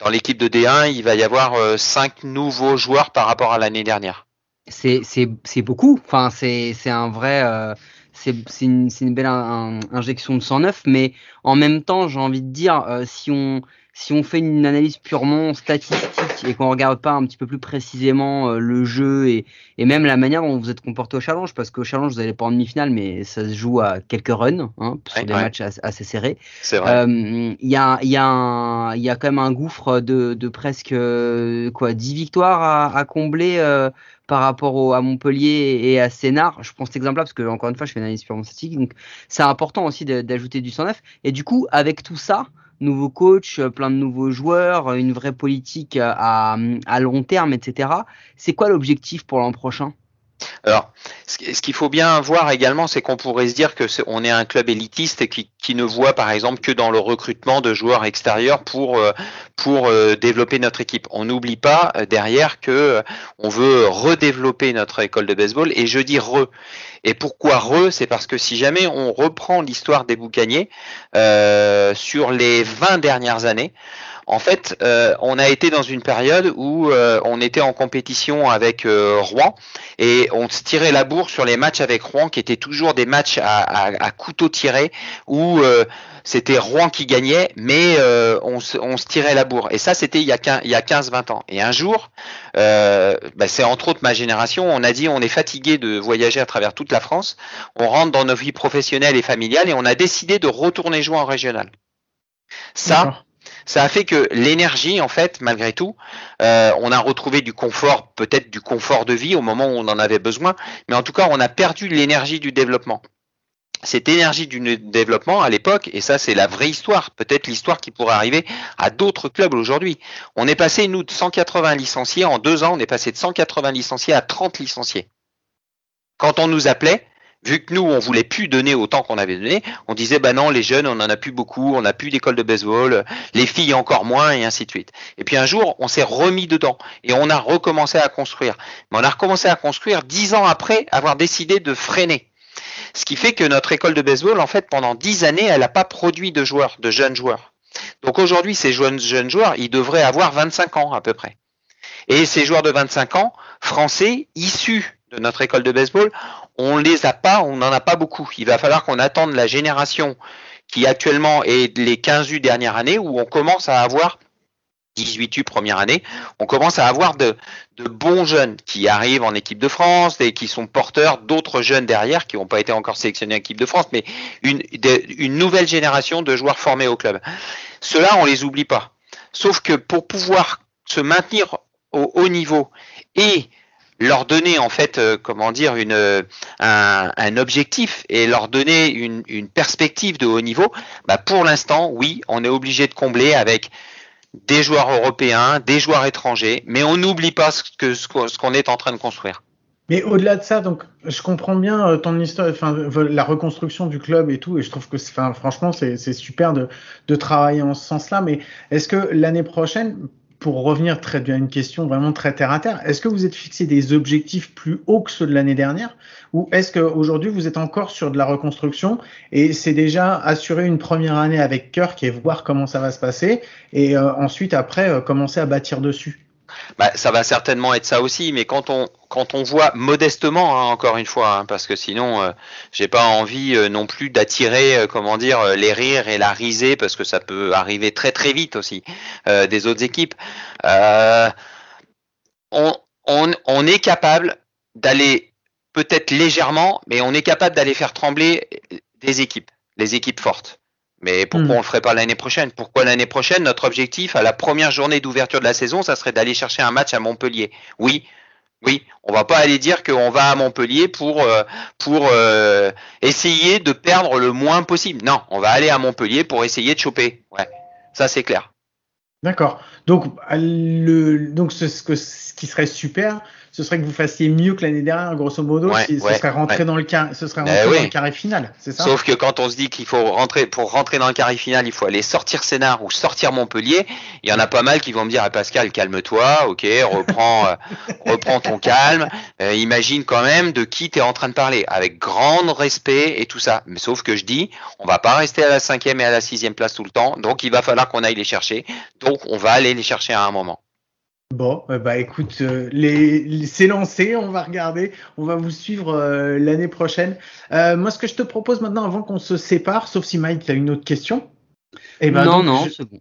dans l'équipe de D1, il va y avoir euh, cinq nouveaux joueurs par rapport à l'année dernière. C'est beaucoup. Enfin, c'est un vrai. Euh, c'est une, une, belle injection de 109, mais en même temps, j'ai envie de dire, euh, si on si on fait une analyse purement statistique et qu'on regarde pas un petit peu plus précisément euh, le jeu et, et, même la manière dont vous êtes comporté au challenge, parce qu'au challenge vous n'allez pas en demi-finale, mais ça se joue à quelques runs hein, sur des matchs assez, serrés. C'est vrai. Il y, a, y, a y a quand même un gouffre de, de presque euh, quoi 10 victoires à, à combler. Par rapport à Montpellier et à Sénart. Je prends cet exemple-là parce que, encore une fois, je fais une analyse purement statistique. Donc, c'est important aussi d'ajouter du 109. Et du coup, avec tout ça, nouveau coach, euh, plein de nouveaux joueurs, euh, une vraie politique euh, à, à long terme, etc. C'est quoi l'objectif pour l'an prochain? Alors, ce qu'il faut bien voir également, c'est qu'on pourrait se dire que est, on est un club élitiste qui, qui ne voit par exemple que dans le recrutement de joueurs extérieurs pour euh, pour euh, développer notre équipe. On n'oublie pas euh, derrière que on veut redévelopper notre école de baseball et je dis re. Et pourquoi re? C'est parce que si jamais on reprend l'histoire des boucaniers sur les 20 dernières années, en fait, euh, on a été dans une période où euh, on était en compétition avec euh, Rouen et on se tirait la bourre sur les matchs avec Rouen qui étaient toujours des matchs à, couteau tiré où c'était Rouen qui gagnait, mais on se, tirait la bourre. Et ça, c'était il y a 15-20 ans. Et un jour, bah, c'est entre autres ma génération, on a dit on est fatigué de voyager à travers toute la France, on rentre dans nos vies professionnelles et familiales et on a décidé de retourner jouer en régional. Ça, ça a fait que l'énergie, en fait, malgré tout, euh, on a retrouvé du confort, peut-être du confort de vie au moment où on en avait besoin, mais en tout cas, on a perdu l'énergie du développement. Cette énergie du développement à l'époque, et ça c'est la vraie histoire, peut-être l'histoire qui pourrait arriver à d'autres clubs aujourd'hui. On est passé, nous, de 180 licenciés, en deux ans, on est passé de 180 licenciés à 30 licenciés. Quand on nous appelait, vu que nous, on voulait plus donner autant qu'on avait donné, on disait, bah non, les jeunes, on en a plus beaucoup, on n'a plus d'école de baseball, les filles encore moins, et ainsi de suite. Et puis un jour, on s'est remis dedans et on a recommencé à construire. Mais on a recommencé à construire dix ans après avoir décidé de freiner. Ce qui fait que notre école de baseball, en fait, pendant dix années, elle n'a pas produit de joueurs, de jeunes joueurs. Donc aujourd'hui, ces jeunes, joueurs, ils devraient avoir 25 ans à peu près. Et ces joueurs de 25 ans, français, issus de notre école de baseball, on les a pas, on n'en a pas beaucoup. Il va falloir qu'on attende la génération qui actuellement est les 15 U dernières années où on commence à avoir 18 U première année, on commence à avoir de, bons jeunes qui arrivent en équipe de France et qui sont porteurs d'autres jeunes derrière qui n'ont pas été encore sélectionnés en équipe de France, mais une, une nouvelle génération de joueurs formés au club. Cela, on les oublie pas. Sauf que pour pouvoir se maintenir au haut niveau et leur donner en fait, euh, comment dire, une, un, un, objectif et leur donner une, une perspective de haut niveau, bah pour l'instant, oui, on est obligé de combler avec des joueurs européens, des joueurs étrangers, mais on n'oublie pas ce que ce qu'on est en train de construire. Mais au-delà de ça, donc je comprends bien euh, ton histoire, enfin la reconstruction du club et tout, et je trouve que, enfin franchement, c'est super de, de travailler en ce sens-là. Mais est-ce que l'année prochaine, pour revenir très à une question vraiment très terre à terre, est-ce que vous êtes fixé des objectifs plus hauts que ceux de l'année dernière ou est-ce qu'aujourd'hui vous êtes encore sur de la reconstruction et c'est déjà assurer une première année avec Kirk et voir comment ça va se passer et euh, ensuite après euh, commencer à bâtir dessus? Bah, ça va certainement être ça aussi, mais quand on quand on voit modestement, hein, encore une fois, hein, parce que sinon, euh, j'ai pas envie euh, non plus d'attirer, euh, comment dire, les rires et la risée, parce que ça peut arriver très très vite aussi des autres équipes. On, on, on est capable d'aller peut-être légèrement, mais on est capable d'aller faire trembler des équipes, les équipes fortes. Mais pourquoi hmm. on le ferait pas l'année prochaine? Pourquoi l'année prochaine Notre objectif à la première journée d'ouverture de la saison, ça serait d'aller chercher un match à Montpellier? Oui, oui, on va pas aller dire qu'on va à Montpellier pour euh, pour euh, essayer de perdre le moins possible. Non, on va aller à Montpellier pour essayer de choper. Ouais, ça c'est clair. D'accord. Donc le donc ce, ce qui serait super, ce serait que vous fassiez mieux que l'année dernière, grosso modo, ce serait rentré dans le carré, ce serait eh rentré dans le carré final, c'est ça? Sauf que quand on se dit qu'il faut rentrer, pour rentrer dans le carré final, il faut aller sortir Sénard ou sortir Montpellier, il y en a pas mal qui vont me dire, ah, Pascal, calme-toi, ok, reprends, euh, reprends ton calme, euh, imagine quand même de qui tu es en train de parler, avec grand respect et tout ça. Mais sauf que je dis, on va pas rester à la cinquième et à la sixième place tout le temps, donc il va falloir qu'on aille les chercher, donc on va aller les chercher à un moment. Bon, euh, bah écoute, euh, les, c'est lancé, on va regarder, on va vous suivre euh, l'année prochaine. moi, ce que je te propose maintenant, avant qu'on se sépare, sauf si Mike a une autre question. Eh ben, non, non, c'est bon.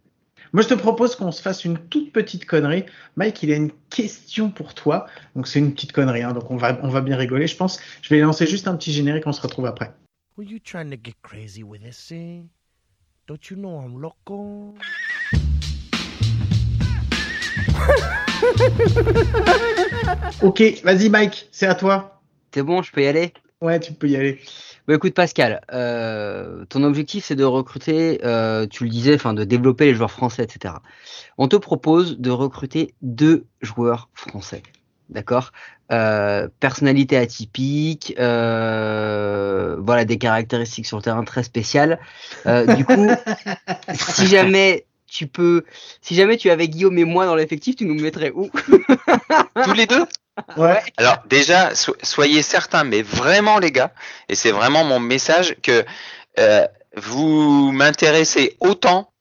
Moi, je te propose qu'on se fasse une toute petite connerie. Mike, il a une question pour toi. Donc, c'est une petite connerie, hein, donc on va, on va bien rigoler, je pense. Je vais lancer juste un petit générique, on se retrouve après. Were you trying to get crazy with this Don't you know I'm loco? ok, vas-y Mike, c'est à toi. C'est bon, je peux y aller? Ouais, tu peux y aller. Bah, écoute Pascal, euh, ton objectif c'est de recruter, euh, tu le disais, enfin de développer les joueurs français, etc. On te propose de recruter deux joueurs français. d'accord? Euh, personnalité atypique, voilà des caractéristiques sur le terrain très spéciales. Du coup, si jamais tu peux, si jamais tu avais Guillaume et moi dans l'effectif, tu nous mettrais où? Tous les deux? Ouais. Alors déjà, so- soyez certains, mais vraiment les gars, et c'est vraiment mon message, que euh, vous m'intéressez autant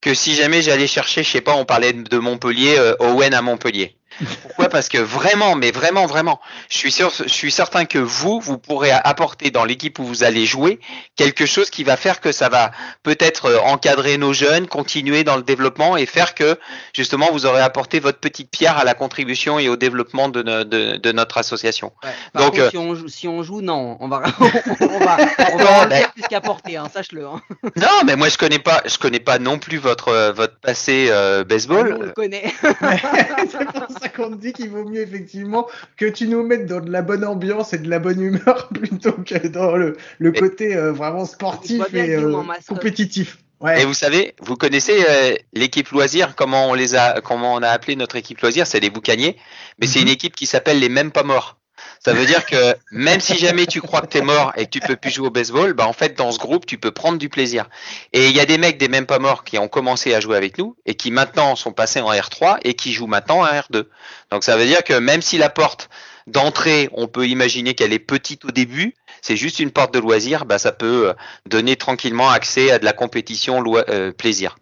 que si jamais j'allais chercher, je sais pas, on parlait de Montpellier, euh, Owen à Montpellier. Pourquoi? Parce que vraiment, mais vraiment, vraiment, je suis sûr, je suis certain que vous, vous pourrez apporter dans l'équipe où vous allez jouer quelque chose qui va faire que ça va peut-être euh, encadrer nos jeunes, continuer dans le développement et faire que justement vous aurez apporté votre petite pierre à la contribution et au développement de, no- de- de notre association. Par Donc, contre, euh, si, on joue, si on joue, non, on va, on va, on va en ben- plus qu'apporter, hein, sache-le. Hein. Non, mais moi je connais pas, je connais pas non plus votre euh, votre passé euh, Nous, on baseball. le connaît. c'est pour ça qu'on te dit qu'il vaut mieux effectivement que tu nous mettes dans de la bonne ambiance et de la bonne humeur plutôt que dans le, côté euh, vraiment sportif et euh, mascotte. compétitif. Et vous savez, vous connaissez euh, l'équipe loisir, comment on les a, comment on a appelé notre équipe loisir, c'est les boucaniers, mais c'est Mhm. une équipe qui s'appelle les mêmes pas morts. Ça veut dire que même si jamais tu crois que t'es mort et que tu peux plus jouer au baseball, bah en fait dans ce groupe tu peux prendre du plaisir. Et il y a des mecs des mêmes pas morts qui ont commencé à jouer avec nous et qui maintenant sont passés en R3 et qui jouent maintenant en R2. Donc ça veut dire que même si la porte d'entrée, on peut imaginer qu'elle est petite au début, c'est juste une porte de loisir, bah ça peut euh, donner tranquillement accès à de la compétition euh, plaisir.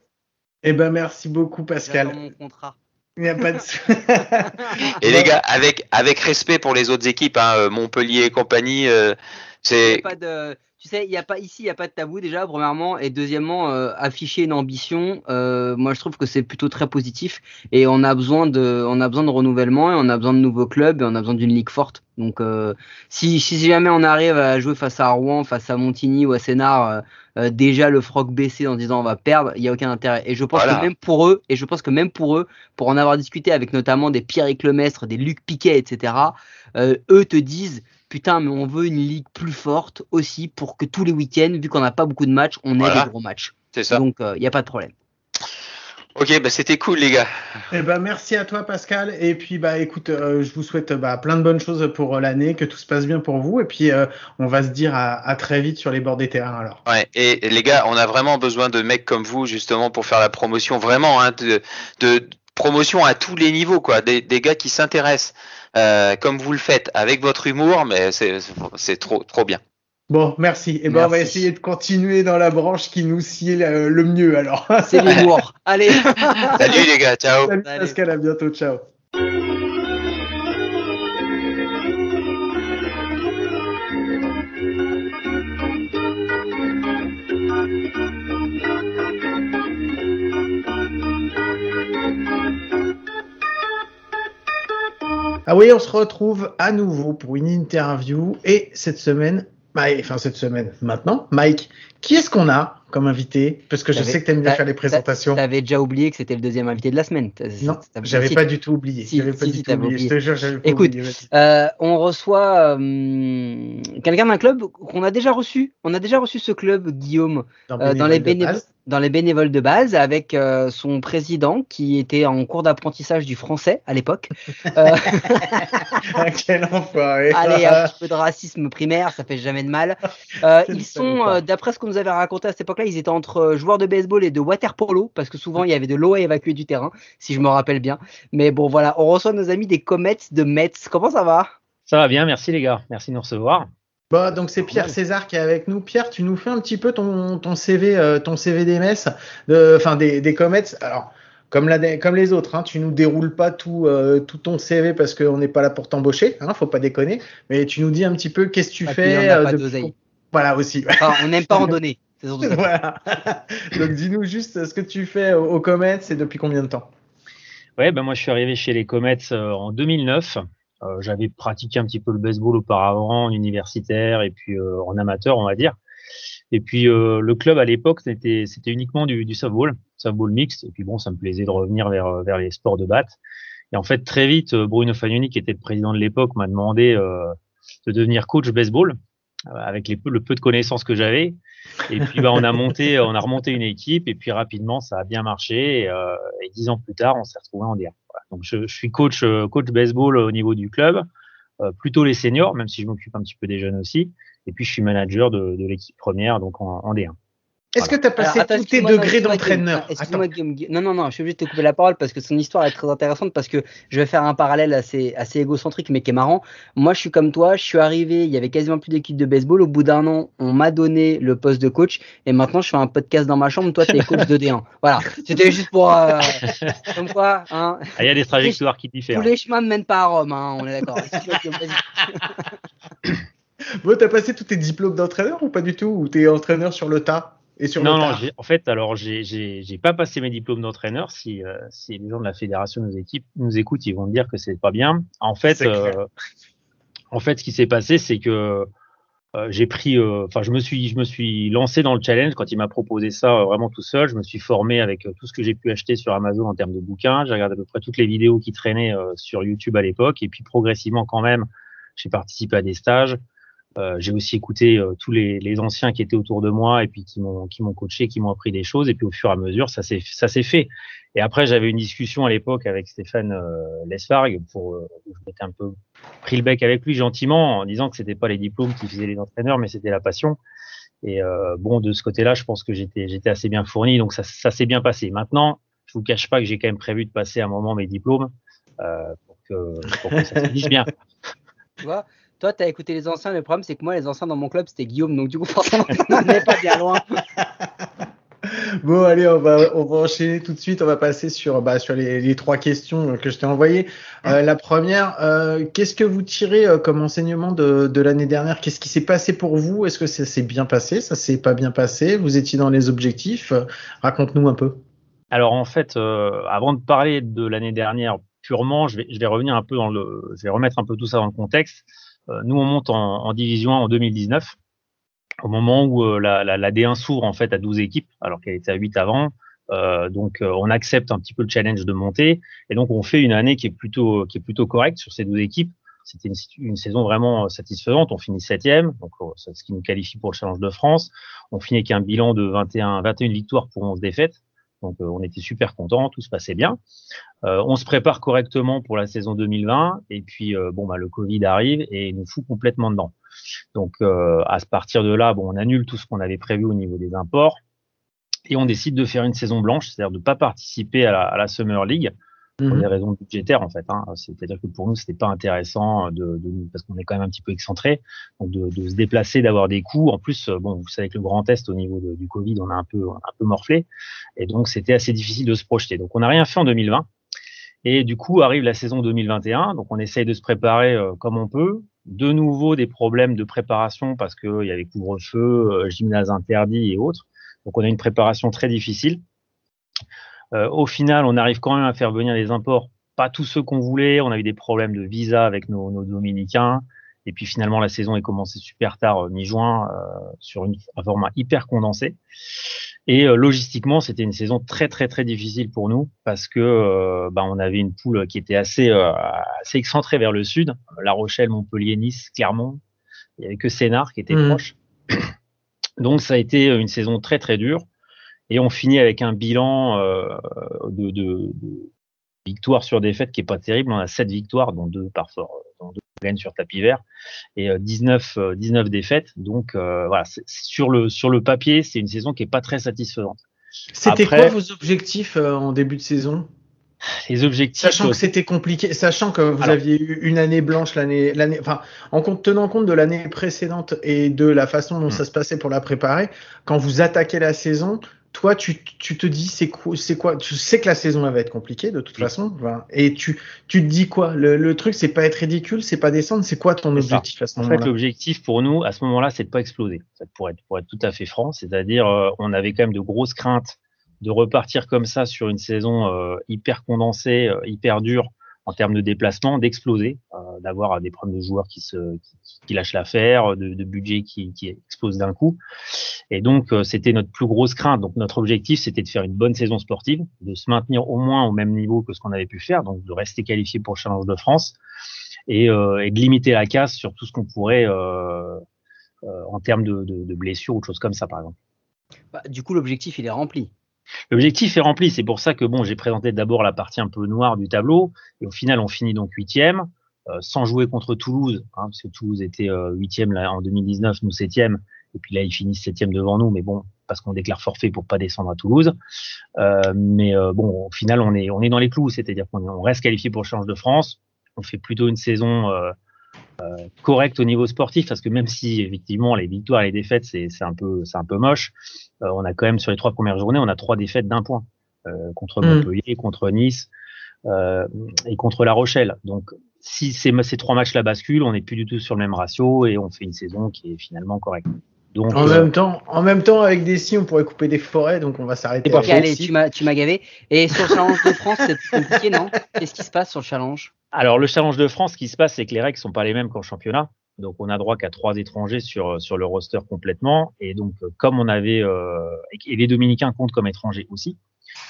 Eh ben merci beaucoup Pascal. mon contrat. Il n'y a pas de. Et les gars, avec avec respect pour les autres équipes, hein, euh, Montpellier et compagnie, euh, Il y a c'est pas de, tu sais, il y a pas ici, il y a pas de tabou déjà, premièrement, et deuxièmement, euh, afficher une ambition. euh, moi, je trouve que c'est plutôt très positif, et on a besoin de, on a besoin de renouvellement, et on a besoin de nouveaux clubs, et on a besoin d'une ligue forte. Donc, euh, si, si jamais on arrive à jouer face à Rouen, face à Montigny ou à Sénart, déjà le froc baissé en disant on va perdre, il y a aucun intérêt. Et je pense Voilà. que même pour eux, et je pense que même pour eux, pour en avoir discuté avec notamment des Pierre Lemestre, des Luc Piquet, etc. eux te disent putain, mais on veut une ligue plus forte aussi pour que tous les week-ends, vu qu'on n'a pas beaucoup de matchs, on ait Voilà. des gros matchs. c'est ça. Donc, il n'y a pas de problème. Ok, bah c'était cool les gars. Eh ben merci à toi Pascal. Et puis bah écoute, euh, je vous souhaite bah, plein de bonnes choses pour euh, l'année, que tout se passe bien pour vous. Et puis euh, on va se dire à, à très vite sur les bords des terrains alors. Ouais. Et, et les gars, on a vraiment besoin de mecs comme vous justement pour faire la promotion, vraiment, hein, de, de promotion à tous les niveaux, quoi. Des, des gars qui s'intéressent euh, comme vous le faites, avec votre humour, mais c'est c'est trop trop bien. Bon, merci. Et ben on va essayer de continuer dans la branche qui nous sied euh, le mieux alors. C'est l'humour. Allez Salut les gars, ciao. Salut. Pascal, à bientôt, ciao. Ah oui, on se retrouve à nouveau pour une interview et cette semaine, enfin cette semaine, maintenant, Mike, qui est-ce qu'on a comme invité? Parce que je sais que tu aimes bien faire les présentations. T'avais déjà oublié que c'était le deuxième invité de la semaine. Non, j'avais pas du tout oublié. si, J'avais pas si, du si, tout t'avais oublié. Je te jure, j'avais pas Écoute, oublié. Euh, on reçoit euh, quelqu'un d'un club qu'on a déjà reçu. On a déjà reçu ce club, Guillaume, euh, dans, les Bénévoles. Dans les bénévoles de base, avec euh, son président qui était en cours d'apprentissage du français à l'époque. Euh, Ah, Quel enfoiré. allez, un petit peu de racisme primaire, ça fait jamais de mal. Euh, ils sont, euh, d'après ce qu'on nous avait raconté à cette époque-là, ils étaient entre euh, joueurs de baseball et de water polo, parce que souvent il y avait de l'eau à évacuer du terrain, si je me rappelle bien. Mais bon, voilà, on reçoit nos amis des Comets de Metz. Comment ça va? Ça va bien, merci les gars, merci de nous recevoir. Bon, donc c'est Pierre César qui est avec nous. Pierre, tu nous fais un petit peu ton, ton CV, euh, ton CV des messes, de- enfin des, des Comets. Alors, comme, la, comme les autres, hein, tu nous déroules pas tout, euh, tout ton CV parce qu'on n'est pas là pour t'embaucher, hein, faut pas déconner. Mais tu nous dis un petit peu qu'est-ce que tu y fais. euh, pas depuis- d'oseille. Voilà aussi. Enfin, on n'aime pas en donner. Voilà. donc dis-nous juste ce que tu fais aux, aux Comets et depuis combien de temps? Ouais, ben moi je suis arrivé chez les Comets euh, en 2009. Euh, J'avais pratiqué un petit peu le baseball auparavant, universitaire et puis euh, en amateur, on va dire. Et puis euh, le club à l'époque, c'était uniquement du, du softball, softball mixte. Et puis bon, ça me plaisait de revenir vers vers les sports de batte. Et en fait, très vite, euh, Bruno Fagnoni, qui était le président de l'époque, m'a demandé euh, de devenir coach baseball euh, avec les peu, le peu de connaissances que j'avais. Et puis bah, on a monté, on a remonté une équipe et puis rapidement ça a bien marché. Et, euh, dix ans plus tard, on s'est retrouvé en D1. Donc je, suis coach coach baseball au niveau du club, plutôt les seniors, même si je m'occupe un petit peu des jeunes aussi. Et puis je suis manager de, de l'équipe première, donc en, en D1. Est-ce que tu as passé tous tes degrés d'entraîneur? Excuse-moi, Guillaume. Non, non, non, je suis obligé de te couper la parole parce que son histoire est très intéressante parce que je vais faire un parallèle assez, assez égocentrique mais qui est marrant. Moi, je suis comme toi, je suis arrivé, il y avait quasiment plus d'équipe de baseball. Au bout d'un an, on m'a donné le poste de coach et maintenant je fais un podcast dans ma chambre. Toi, tu es coach de D1. Voilà, c'était juste pour. Euh, comme quoi, hein. Ah, il y a des trajectoires qui diffèrent. Tous les chemins ne mènent pas à Rome, hein, on est d'accord. bon, t'as passé tous tes diplômes d'entraîneur ou pas du tout? Ou t'es entraîneur sur le tas? Non, non, en fait, alors j'ai pas passé mes diplômes d'entraîneur. Si, euh, si les gens de la fédération nous, équipe, nous écoutent, ils vont me dire que c'est pas bien. En fait, euh, en fait, ce qui s'est passé, c'est que euh, j'ai pris, enfin, je me suis, je me suis lancé dans le challenge quand il m'a proposé ça vraiment tout seul. Je me suis formé avec tout ce que j'ai pu acheter sur Amazon en termes de bouquins. J'ai regardé à peu près toutes les vidéos qui traînaient sur YouTube à l'époque, et puis progressivement quand même, j'ai participé à des stages. Euh, j'ai aussi écouté euh, tous les, les, anciens qui étaient autour de moi et puis qui m'ont qui m'ont coaché, qui m'ont appris des choses et puis au fur et à mesure ça s'est ça s'est fait. Et après j'avais une discussion à l'époque avec Stéphane euh, Lesfargue pour euh, je m'étais un peu pris le bec avec lui gentiment en disant que c'était pas les diplômes qui faisaient les entraîneurs mais c'était la passion. Et euh, bon de ce côté-là je pense que j'étais j'étais assez bien fourni donc ça ça s'est bien passé. Maintenant je vous cache pas que j'ai quand même prévu de passer à un moment mes diplômes pour que pour que ça se dise bien. Tu vois toi, tu as écouté les anciens. Le problème, c'est que moi, les anciens dans mon club, c'était Guillaume. Donc, du coup, forcément, on n'est pas bien loin. Bon, allez, on va, on va enchaîner tout de suite. On va passer sur, bah, sur les, les trois questions que je t'ai envoyées. Euh, la première, euh, qu'est-ce que vous tirez euh, comme enseignement de, de l'année dernière? Qu'est-ce qui s'est passé pour vous? Est-ce que ça s'est bien passé? Ça s'est pas bien passé? Vous étiez dans les objectifs? Raconte-nous un peu. Alors, en fait, euh, avant de parler de l'année dernière purement, je vais, je vais revenir un peu dans le, je vais remettre un peu tout ça dans le contexte. Euh, nous, on monte en, en, division en 2019, au moment où euh, la, la, la, D1 s'ouvre en fait à 12 équipes, alors qu'elle était à 8 avant. Euh, donc, on accepte un petit peu le challenge de monter, et donc on fait une année qui est plutôt qui est plutôt correcte sur ces 12 équipes. C'était une, saison vraiment satisfaisante. On finit septième, donc ce qui nous qualifie pour le challenge de France. On finit avec un bilan de 21 21 victoires pour 11 défaites. Donc euh, on était super contents, tout se passait bien. Euh, on se prépare correctement pour la saison 2020 et puis euh, bon bah le Covid arrive et nous fout complètement dedans. Donc à partir de là, bon on annule tout ce qu'on avait prévu au niveau des imports et on décide de faire une saison blanche, c'est-à-dire de pas participer à la Summer League pour des raisons budgétaires en fait. Hein. C'est-à-dire que pour nous c'était pas intéressant de, de parce qu'on est quand même un petit peu excentré, donc de, de se déplacer, d'avoir des coûts. En plus, bon, vous savez que le Grand Est au niveau de, du Covid, on a un peu un peu morflé, et donc c'était assez difficile de se projeter. Donc on n'a rien fait en 2020. Et du coup arrive la saison 2021, donc on essaye de se préparer euh, comme on peut. De nouveau des problèmes de préparation parce qu'il y avait couvre-feu, euh, gymnase interdit et autres. Donc on a une préparation très difficile. Euh, au final, on arrive quand même à faire venir les imports, pas tous ceux qu'on voulait. On a eu des problèmes de visa avec nos, nos dominicains. Et puis finalement, la saison est commencée super tard, euh, mi-juin, euh, sur une, un format hyper condensé. Et euh, logistiquement, c'était une saison très très très difficile pour nous parce que euh, bah, on avait une poule qui était assez euh, assez excentrée vers le sud, La Rochelle, Montpellier, Nice, Clermont. Il y avait que Sénart qui était mmh. proche. Donc ça a été une saison très très dure. Et on finit avec un bilan euh, de, de, de victoires sur défaites qui est pas terrible. On a sept victoires, dont deux parfois dont deux gagnent sur tapis vert, et 19, euh, 19 euh, défaites. Donc euh, voilà, sur le sur le papier, c'est une saison qui est pas très satisfaisante. C'était quoi vos objectifs en début de saison? Les objectifs. Sachant que c'était compliqué, sachant que vous Alors, aviez eu une année blanche l'année, l'année, enfin, en tenant compte de l'année précédente et de la façon dont mmh. ça se passait pour la préparer, quand vous attaquez la saison, toi, tu, tu te dis, c'est quoi, c'est quoi Tu sais que la saison elle va être compliquée de toute oui. façon, et tu, tu te dis quoi? Le, le, truc, c'est pas être ridicule, c'est pas descendre, c'est quoi ton objectif à ce moment-là En fait, l'objectif pour nous, à ce moment-là, c'est de pas exploser. Pour être, pour être tout à fait franc, c'est-à-dire, euh, on avait quand même de grosses craintes de repartir comme ça sur une saison euh, hyper condensée, euh, hyper dure en termes de déplacement, d'exploser, euh, d'avoir des problèmes de joueurs qui lâchent l'affaire, de, de, budget qui, explose d'un coup. Et donc euh, c'était notre plus grosse crainte. Donc notre objectif c'était de faire une bonne saison sportive, de se maintenir au moins au même niveau que ce qu'on avait pu faire, donc de rester qualifié pour le Challenge de France et, euh, de limiter la casse sur tout ce qu'on pourrait euh, en termes de blessures ou de choses comme ça par exemple. Bah, du coup l'objectif il est rempli. L'objectif est rempli. C'est pour ça que bon, j'ai présenté d'abord la partie un peu noire du tableau, et au final, on finit donc huitième, euh, sans jouer contre Toulouse, hein, parce que Toulouse était euh, huitième là en 2019, nous septième, et puis là ils finissent septième devant nous, mais bon, parce qu'on déclare forfait pour pas descendre à Toulouse. Euh, mais euh, bon, au final, on est on est dans les clous, c'est-à-dire qu'on on reste qualifié pour le Challenge de France. On fait plutôt une saison euh, correcte au niveau sportif, parce que même si effectivement les victoires et les défaites c'est c'est un peu c'est un peu moche, euh, on a quand même sur les trois premières journées, on a trois défaites d'un point euh, contre Mm. Montpellier, contre Nice euh, et contre La Rochelle. Donc si ces, ces trois matchs-là basculent, on n'est plus du tout sur le même ratio et on fait une saison qui est finalement correcte. Donc, En euh, même temps, en même temps, avec des si, on pourrait couper des forêts, donc on va s'arrêter. Allez, tu m'as, tu m'as gavé. Et sur le challenge de France, c'est compliqué, non? Qu'est-ce qui se passe sur le challenge? Alors, le challenge de France, ce qui se passe, c'est que les règles sont pas les mêmes qu'en championnat. Donc, on a droit qu'à trois étrangers sur, sur le roster complètement. Et donc, euh, comme on avait, euh, et les Dominicains comptent comme étrangers aussi.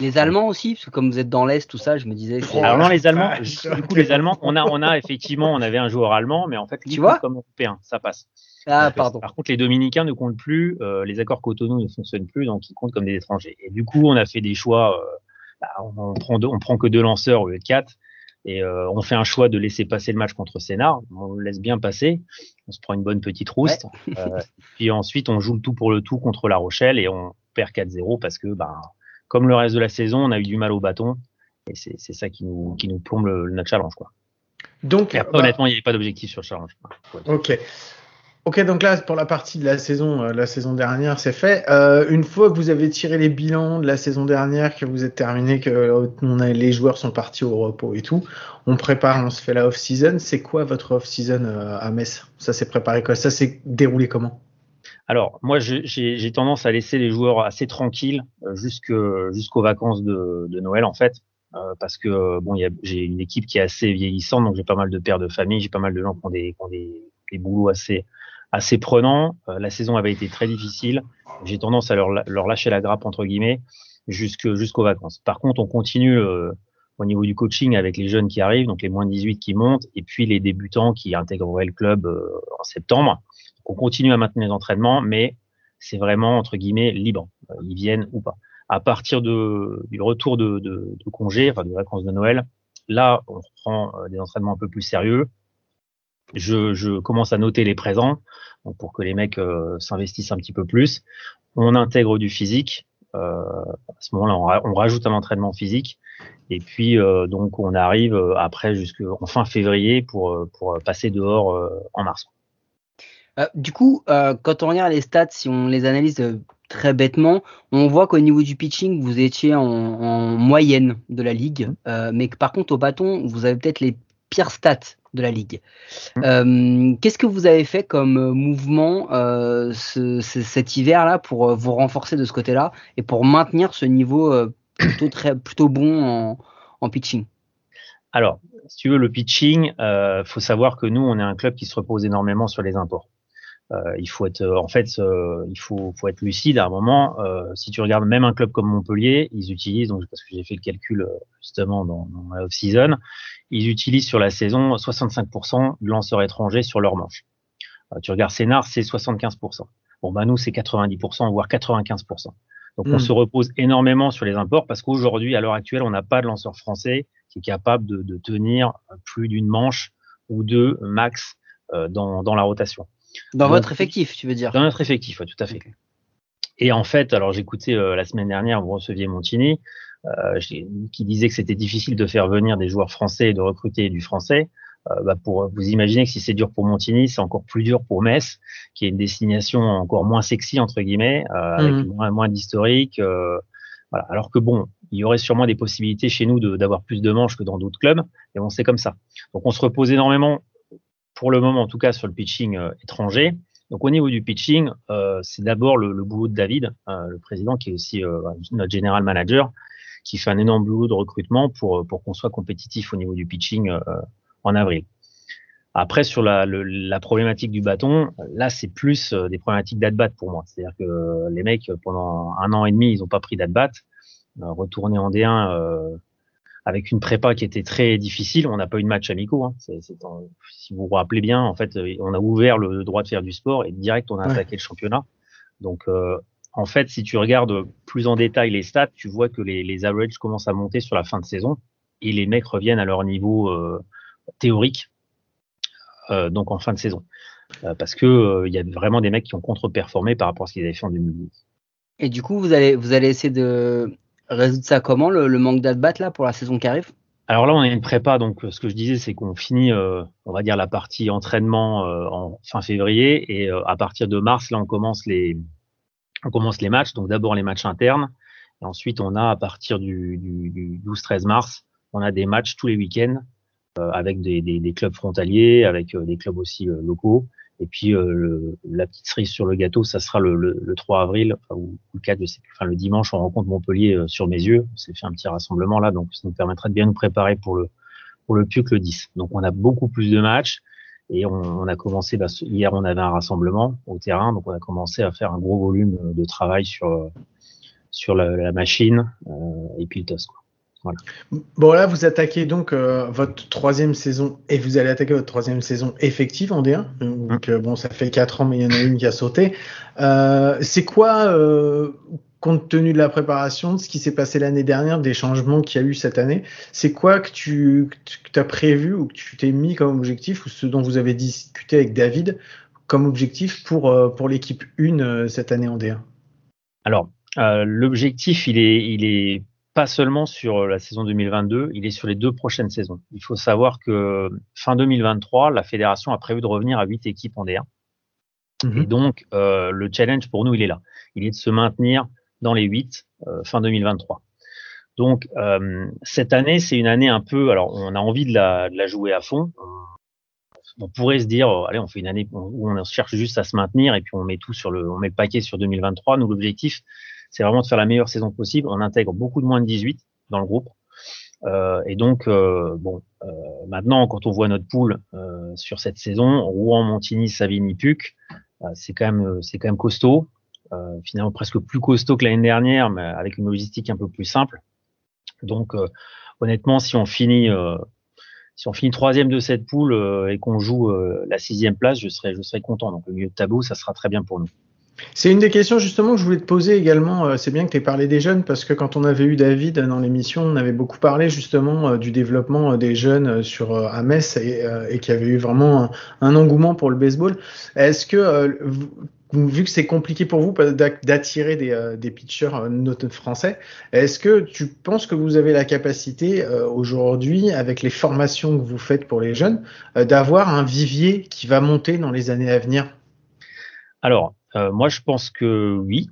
Les Allemands aussi, parce que comme vous êtes dans l'Est, tout ça, je me disais. que Alors, non, les Allemands, du coup, les Allemands, on a, on a effectivement, on avait un joueur allemand, mais en fait, lui, Tu vois comme européen, ça passe. Ah, Donc, pardon. Par contre, les Dominicains ne comptent plus, euh, les accords Cotonou ne fonctionnent plus, donc ils comptent comme des étrangers. Et du coup, on a fait des choix. euh, bah, on, on prend deux- on prend que deux lanceurs au lieu de quatre, et euh, on fait un choix de laisser passer le match contre Sénart. On le laisse bien passer. On se prend une bonne petite rouste. Euh, puis ensuite, on joue le tout pour le tout contre La Rochelle et on perd 4-0 parce que, ben, comme le reste de la saison, on a eu du mal au bâton. Et c'est ça qui nous, qui nous plombe le, notre challenge. Quoi. Donc, après, bah, honnêtement, il n'y avait pas d'objectif sur le challenge. ok. Ok, donc là, pour la partie de la saison, euh, la saison dernière, c'est fait. Euh, une fois que vous avez tiré les bilans de la saison dernière, que vous êtes terminé, que euh, les joueurs sont partis au repos et tout, on prépare, on se fait la off-season. C'est quoi votre off-season à Metz? Ça s'est préparé quoi? Ça s'est déroulé comment? Alors, moi, j'ai tendance à laisser les joueurs assez tranquilles jusqu'aux vacances de, Noël, en fait. Parce que bon, j'ai une équipe qui est assez vieillissante, donc j'ai pas mal de pères de famille, j'ai pas mal de gens qui ont des boulots assez, assez prenants. Euh, la saison avait été très difficile. J'ai tendance à leur, leur lâcher la grappe entre guillemets jusqu'aux vacances. Par contre, on continue euh, au niveau du coaching avec les jeunes qui arrivent, donc les moins de 18 qui montent, et puis les débutants qui intégreraient le club euh, en septembre. On continue à maintenir les entraînements, mais c'est vraiment entre guillemets libre. Ils viennent ou pas. À partir de, du retour de, de, de enfin de vacances de Noël, là, on reprend des entraînements un peu plus sérieux. Je, je commence à noter les présents donc pour que les mecs euh, s'investissent un petit peu plus. On intègre du physique. Euh, à ce moment-là, on, ra- on rajoute un entraînement physique. Et puis, euh, donc, on arrive après jusqu'en fin février pour, pour passer dehors euh, en mars. Euh, du coup, euh, quand on regarde les stats, si on les analyse très bêtement, on voit qu'au niveau du pitching, vous étiez en, en moyenne de la ligue, euh, mais que par contre au bâton, vous avez peut-être les pires stats de la ligue. Mm. Euh, Qu'est-ce que vous avez fait comme euh, mouvement euh, ce- ce- cet hiver-là pour vous renforcer de ce côté-là et pour maintenir ce niveau euh, plutôt très plutôt bon en, en pitching? Alors, si tu veux, le pitching, euh, faut savoir que nous, on est un club qui se repose énormément sur les imports. Euh, il faut être, en fait, euh, il faut, faut être lucide à un moment. Euh, si tu regardes même un club comme Montpellier, ils utilisent, donc parce que j'ai fait le calcul euh, justement dans, dans la off-season, ils utilisent sur la saison 65% de lanceurs étrangers sur leur manche. Euh, tu regardes Sénart, c'est 75%. Bon, bah nous, c'est 90%, voire 95%. Donc, on Mm. se repose énormément sur les imports parce qu'aujourd'hui, à l'heure actuelle, on n'a pas de lanceur français qui est capable de, de tenir plus d'une manche ou deux max euh, dans, dans la rotation. Dans votre effectif, tu veux dire Dans notre effectif, ouais, tout à fait. Et en fait, alors j'écoutais euh, la semaine dernière, vous receviez Montini, euh, qui disait que c'était difficile de faire venir des joueurs français et de recruter du français. Euh, bah, pour vous imaginez que si c'est dur pour Montigny, c'est encore plus dur pour Metz, qui est une destination encore moins sexy entre guillemets, euh, avec Mhm. moins, moins d'historique. euh, voilà. Alors que bon, il y aurait sûrement des possibilités chez nous d'avoir plus de manches que dans d'autres clubs, et bon, c'est comme ça. Donc on se repose énormément, pour le moment en tout cas, sur le pitching euh, étranger. Donc au niveau du pitching, euh, c'est d'abord le, le boulot de David, euh, le président, qui est aussi euh, notre general manager, qui fait un énorme boulot de recrutement pour, pour qu'on soit compétitif au niveau du pitching euh, en avril. Après, sur la, le- la problématique du bâton, là, c'est plus euh, des problématiques d'at-bat pour moi. C'est-à-dire que les mecs, pendant un an et demi, ils n'ont pas pris d'at-bat. Euh, retourner en D1 euh, avec une prépa qui était très difficile, on n'a pas eu de match amicaux. Hein. Si vous vous rappelez bien, en fait, euh, on a ouvert le droit de faire du sport et direct, on a Ouais. attaqué le championnat. Donc, euh, en fait, si tu regardes plus en détail les stats, tu vois que les, les averages commencent à monter sur la fin de saison et les mecs reviennent à leur niveau euh, théorique, euh, donc en fin de saison. Euh, parce que il y a vraiment des mecs qui ont contre-performé par rapport à ce qu'ils avaient fait en 2012. Et du coup, vous allez, vous allez essayer de résoudre ça comment, le, manque d'at-bat là pour la saison qui arrive? Alors là, on a une prépa, donc ce que je disais, c'est qu'on finit, euh, on va dire, la partie entraînement euh, en fin février, et euh, à partir de mars, là, on commence les, on commence les matchs. Donc d'abord les matchs internes, et ensuite on a à partir du, du, du 12-13 mars, on a des matchs tous les week-ends euh, avec des, clubs frontaliers, avec euh, des clubs aussi euh, locaux. Et puis euh, le, la petite cerise sur le gâteau, ça sera le, le, le 3 avril, enfin, ou le 4, je sais plus. Enfin, le dimanche, on rencontre Montpellier euh, sur mes yeux. On s'est fait un petit rassemblement là, donc ça nous permettra de bien nous préparer pour le pour le PUC le 10. Donc on a beaucoup plus de matchs et on, on a commencé. Bah, hier, on avait un rassemblement au terrain, donc on a commencé à faire un gros volume de travail sur sur la, la machine euh, et puis le TOS. Quoi. Bon, là, vous attaquez donc euh, votre troisième saison et vous allez attaquer votre troisième saison effective en D1. Donc, euh, bon, ça fait quatre ans, mais il y en a une qui a sauté. Euh, c'est quoi, compte tenu de la préparation, de ce qui s'est passé l'année dernière, des changements qu'il y a eu cette année, c'est quoi que tu que as prévu ou que tu t'es mis comme objectif ou ce dont vous avez discuté avec David comme objectif pour, pour l'équipe 1 euh, cette année en D1 Alors, euh, l'objectif, il est, il est pas seulement sur la saison 2022, il est sur les deux prochaines saisons. Il faut savoir que fin 2023, la fédération a prévu de revenir à huit équipes en D1. Et donc, euh, le challenge pour nous, il est là. Il est de se maintenir dans les huit euh, fin 2023. Donc, euh, cette année, c'est une année un peu. Alors, on a envie de la, de la jouer à fond. On, pourrait se dire, euh, allez, on fait une année où on cherche juste à se maintenir et puis on met tout sur le, on met le paquet sur 2023. Nous, l'objectif, c'est vraiment de faire la meilleure saison possible. On intègre beaucoup de moins de 18 dans le groupe. Euh, et donc, euh, bon, euh, maintenant, quand on voit notre pool euh, sur cette saison, Rouen, Montigny, Savigny, Puc, c'est quand même, c'est quand même costaud. Finalement, presque plus costaud que l'année dernière, mais avec une logistique un peu plus simple. Donc, honnêtement, si on finit, si on finit troisième de cette poule et qu'on joue la sixième place, je serais, je serais content. Donc, le milieu de tableau, ça sera très bien pour nous. C'est une des questions justement que je voulais te poser également. Euh, C'est bien que tu aies parlé des jeunes parce que quand on avait eu David dans l'émission, on avait beaucoup parlé justement euh, du développement euh, des jeunes euh, sur euh, à Metz et, euh, et qu'il y avait eu vraiment un, engouement pour le baseball. Est-ce que euh, vu que c'est compliqué pour vous d'a- d'attirer des, euh, des pitchers euh, français, est-ce que tu penses que vous avez la capacité euh, aujourd'hui, avec les formations que vous faites pour les jeunes, euh, d'avoir un vivier qui va monter dans les années à venir? Alors, euh, moi, je pense que oui.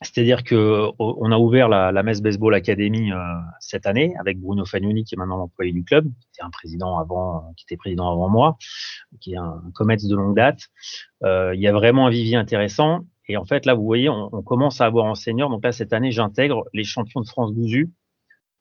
C'est-à-dire que euh, on a ouvert la, la Baseball Academy euh, cette année avec Bruno Fagnoni qui est maintenant l'employé du club, qui était un président avant, qui était président avant moi, qui est un, un comète de longue date. Euh, il y a vraiment un vivier intéressant. Et en fait, là, vous voyez, on, on commence à avoir en senior. Donc là, cette année, j'intègre les champions de France 12U,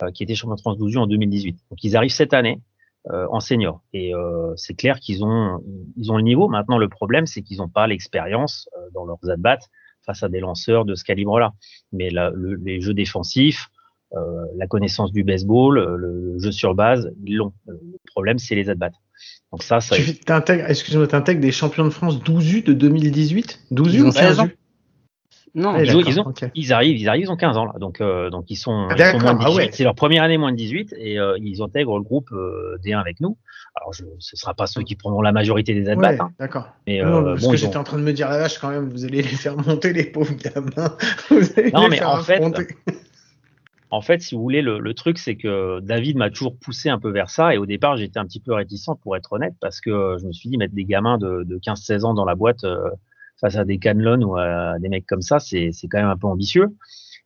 euh, qui étaient champions de France 12U en 2018. Donc ils arrivent cette année en senior. Et euh, c'est clair qu'ils ont, ils ont le niveau. Maintenant, le problème, c'est qu'ils n'ont pas l'expérience euh, dans leurs at-bats face à des lanceurs de ce calibre-là. Mais la, le, les jeux défensifs, euh, la connaissance du baseball, euh, le, le jeu sur base, ils l'ont. Le problème, c'est les at-bats. Donc ça, ça. Excuse-moi, t'intègres des champions de France 12U de 2018 12U Ils ont ou 16 ans 15U Non, ils, ont, d'accord, ils, ont- ok. ils arrivent, ils arrivent, ils ont 15 ans là, donc euh, donc ils sont, Ah, sont moins de ah 18. ouais. C'est leur première année moins de 18 et euh, ils intègrent le groupe euh, D1 avec nous. Alors je, ce sera pas ceux qui prendront la majorité des at-bats, Ouais, hein, d'accord. mais Non, parce bon, que ont- j'étais en train de me dire la vache quand même, vous allez les faire monter les pauvres gamins. Vous allez Non, les mais faire en fait. En fait, si vous voulez, le, le truc, c'est que David m'a toujours poussé un peu vers ça. Et au départ, j'étais un petit peu réticent, pour être honnête, parce que je me suis dit, mettre des gamins de, de 15-16 ans dans la boîte euh, face à des Canlon ou à des mecs comme ça, c'est quand même un peu ambitieux.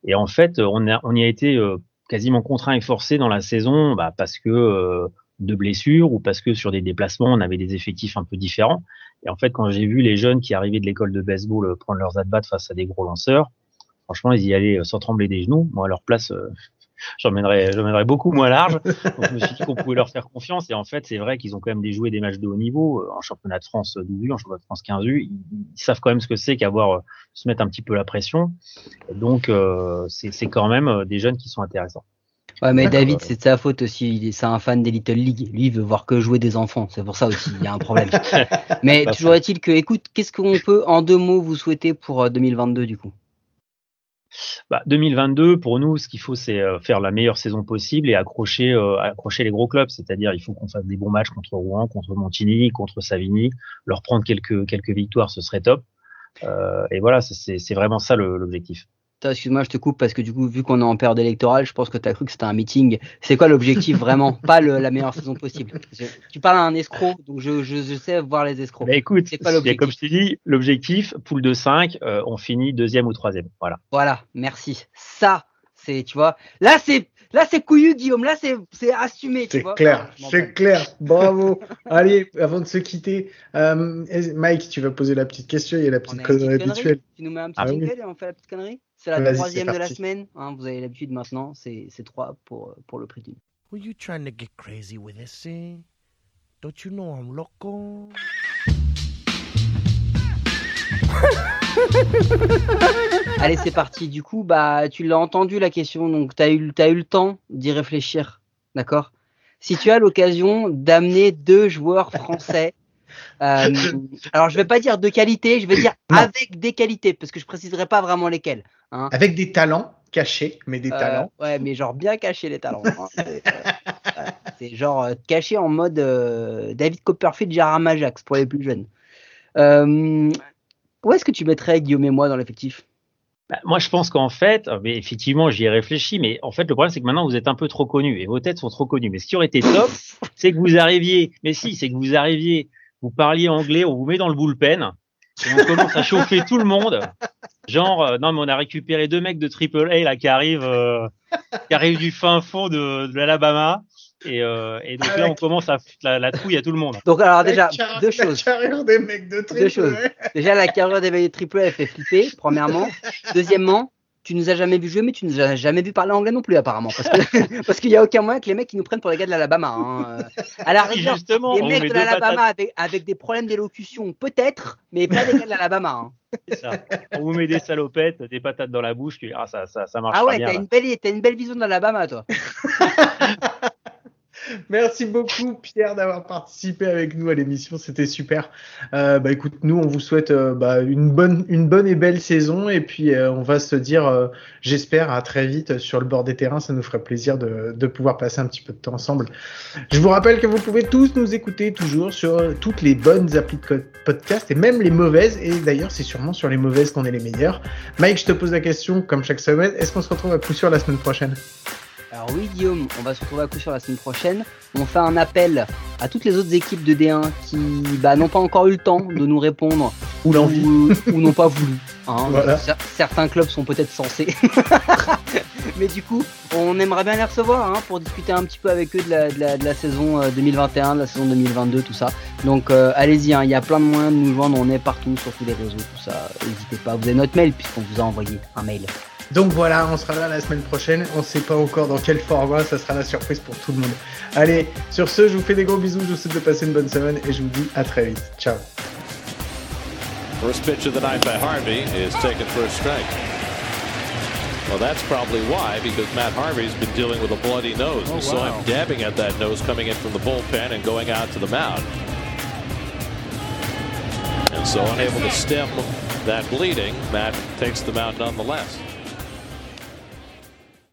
Et en fait, on, a, on y a été euh, quasiment contraint et forcé dans la saison bah, parce que euh, de blessures ou parce que sur des déplacements, on avait des effectifs un peu différents. Et en fait, quand j'ai vu les jeunes qui arrivaient de l'école de baseball euh, prendre leurs at-bats face à des gros lanceurs, franchement, ils y allaient sans trembler des genoux. Moi, à leur place, j'emmènerais, beaucoup moins large. Donc, je me suis dit qu'on pouvait leur faire confiance. Et en fait, c'est vrai qu'ils ont quand même déjoué des matchs de haut niveau euh, en championnat de France 12U, en championnat de France 15U. Ils, ils savent quand même ce que c'est qu'avoir euh, se mettre un petit peu la pression. Donc, euh, c'est, quand même des jeunes qui sont intéressants. Ouais, mais. David, c'est de sa faute aussi. Il est- C'est un fan des Little League. Lui, il veut voir que jouer des enfants. C'est pour ça aussi, il y a un problème. mais toujours est-il que, écoute, qu'est-ce qu'on peut, en deux mots, vous souhaiter pour euh, 2022 du coup? Bah, 2022, pour nous, ce qu'il faut, c'est euh, faire la meilleure saison possible et accrocher, euh, accrocher les gros clubs. C'est-à-dire, il faut qu'on fasse des bons matchs contre Rouen, contre Montigny, contre Savigny, leur prendre quelques, victoires, ce serait top. Euh, et voilà, c'est vraiment ça l'objectif. Attends, Excuse-moi, je te coupe parce que du coup, vu qu'on est en période électorale, je pense que tu as cru que c'était un meeting. C'est quoi l'objectif vraiment? Pas le- la meilleure saison possible. Je- tu parles à un escroc, donc je, je, je sais voir les escrocs. Mais écoute, C'est c'est l'objectif? comme je t'ai dit, l'objectif, poule de 5, on finit deuxième ou troisième. Voilà. Voilà, merci. Ça, c'est, tu vois, là c'est, là c'est couillu, Guillaume. Là c'est, c'est assumé, tu C'est clair, c'est clair. Bravo. Allez, avant de se quitter, euh, Mike, tu vas poser la petite question. Il y a la petite connerie habituelle. Tu nous mets un petit Ah oui. et on fait la petite connerie? C'est la troisième de la semaine. hein, vous avez l'habitude maintenant, c'est, trois pour, pour le prix d'une. Were you trying to get crazy with this thing? Don't you know I'm loco? Allez, c'est parti. Du coup, bah, tu l'as entendu la question, donc tu as eu, t'as eu le temps d'y réfléchir, d'accord? Si tu as l'occasion d'amener deux joueurs français, euh, alors je vais pas dire de qualité, je vais dire Non. avec des qualités, parce que je préciserai pas vraiment lesquels. Hein. Avec des talents cachés, mais des Euh, talents. ouais, mais genre bien caché les talents. hein. C'est euh. C'est genre caché en mode euh, David Copperfield, Gérard Majax pour les plus jeunes. Euh, où est-ce que tu mettrais Guillaume et moi dans l'effectif? Bah, moi, je pense qu'en fait, mais effectivement, j'y ai réfléchi, mais en fait, le problème, c'est que maintenant, vous êtes un peu trop connus et vos têtes sont trop connues. Mais ce qui aurait été top, c'est que vous arriviez, mais si, c'est que vous arriviez, vous parliez anglais, on vous met dans le bullpen, et on commence à chauffer tout le monde. Genre, euh, non, mais on a récupéré deux mecs de Triple A là qui arrivent, euh, qui arrivent du fin fond de, de l'Alabama. Et, euh, et donc là, on commence à foutre la, la trouille à tout le monde. Donc alors déjà, La deux la choses. carrière des mecs de triple Deux choses. Déjà, la carrière d'éveillé triple A, elle fait flipper, premièrement. Deuxièmement, tu nous as jamais vu jouer, mais tu nous as jamais vu parler anglais non plus, apparemment. Parce que parce qu'il y a aucun moyen que les mecs ils nous prennent pour les gars de l'Alabama. Hein. Euh, À la rigueur, justement, les mecs de l'Alabama avec, avec des problèmes d'élocution, peut-être, mais pas les gars de l'Alabama. Hein. c'est ça. on vous met des salopettes, des patates dans la bouche, tu- ah, ça, ça, ça marche Ah ouais, t'as une, belle, t'as une belle vision de l'Alabama, toi. Merci beaucoup Pierre d'avoir participé avec nous à l'émission, c'était super. Euh, bah écoute, nous on vous souhaite euh, bah, une bonne, une bonne et belle saison et puis euh, on va se dire, euh, j'espère à très vite sur le bord des terrains, ça nous ferait plaisir de, de pouvoir passer un petit peu de temps ensemble. Je vous rappelle que vous pouvez tous nous écouter toujours sur euh, toutes les bonnes applis de podcast et même les mauvaises et d'ailleurs c'est sûrement sur les mauvaises qu'on est les meilleurs. Mike, je te pose la question comme chaque semaine, est-ce qu'on se retrouve à coup sûr la semaine prochaine? Alors oui, Guillaume, on va se retrouver à coup sur la semaine prochaine. On fait un appel à toutes les autres équipes de D1 qui bah, n'ont pas encore eu le temps de nous répondre Ou l'envie ou, ou n'ont pas voulu. hein. Voilà. Certains clubs sont peut-être censés. Mais du coup, on aimerait bien les recevoir hein, pour discuter un petit peu avec eux de la, de la- de la saison euh, 2021, de la saison 2022, tout ça. Donc euh, allez-y, hein, il y a plein de moyens de nous joindre, on est partout sur tous les réseaux, tout ça. N'hésitez pas, vous avez notre mail puisqu'on vous a envoyé un mail. Donc voilà, on sera là la semaine prochaine. On sait pas encore dans quel format, ça sera la surprise pour tout le monde. Allez, sur ce, je vous fais des gros bisous, je vous souhaite de passer une bonne semaine et je vous dis à très vite. Ciao. First pitch of the night by Harvey is taken for a strike. Well, that's probably why, because Matt Harvey's been dealing with a bloody nose. we saw him dabbing at that nose coming in from the bullpen and going out to the mound. And so unable to stem that bleeding, Matt takes the mound nonetheless.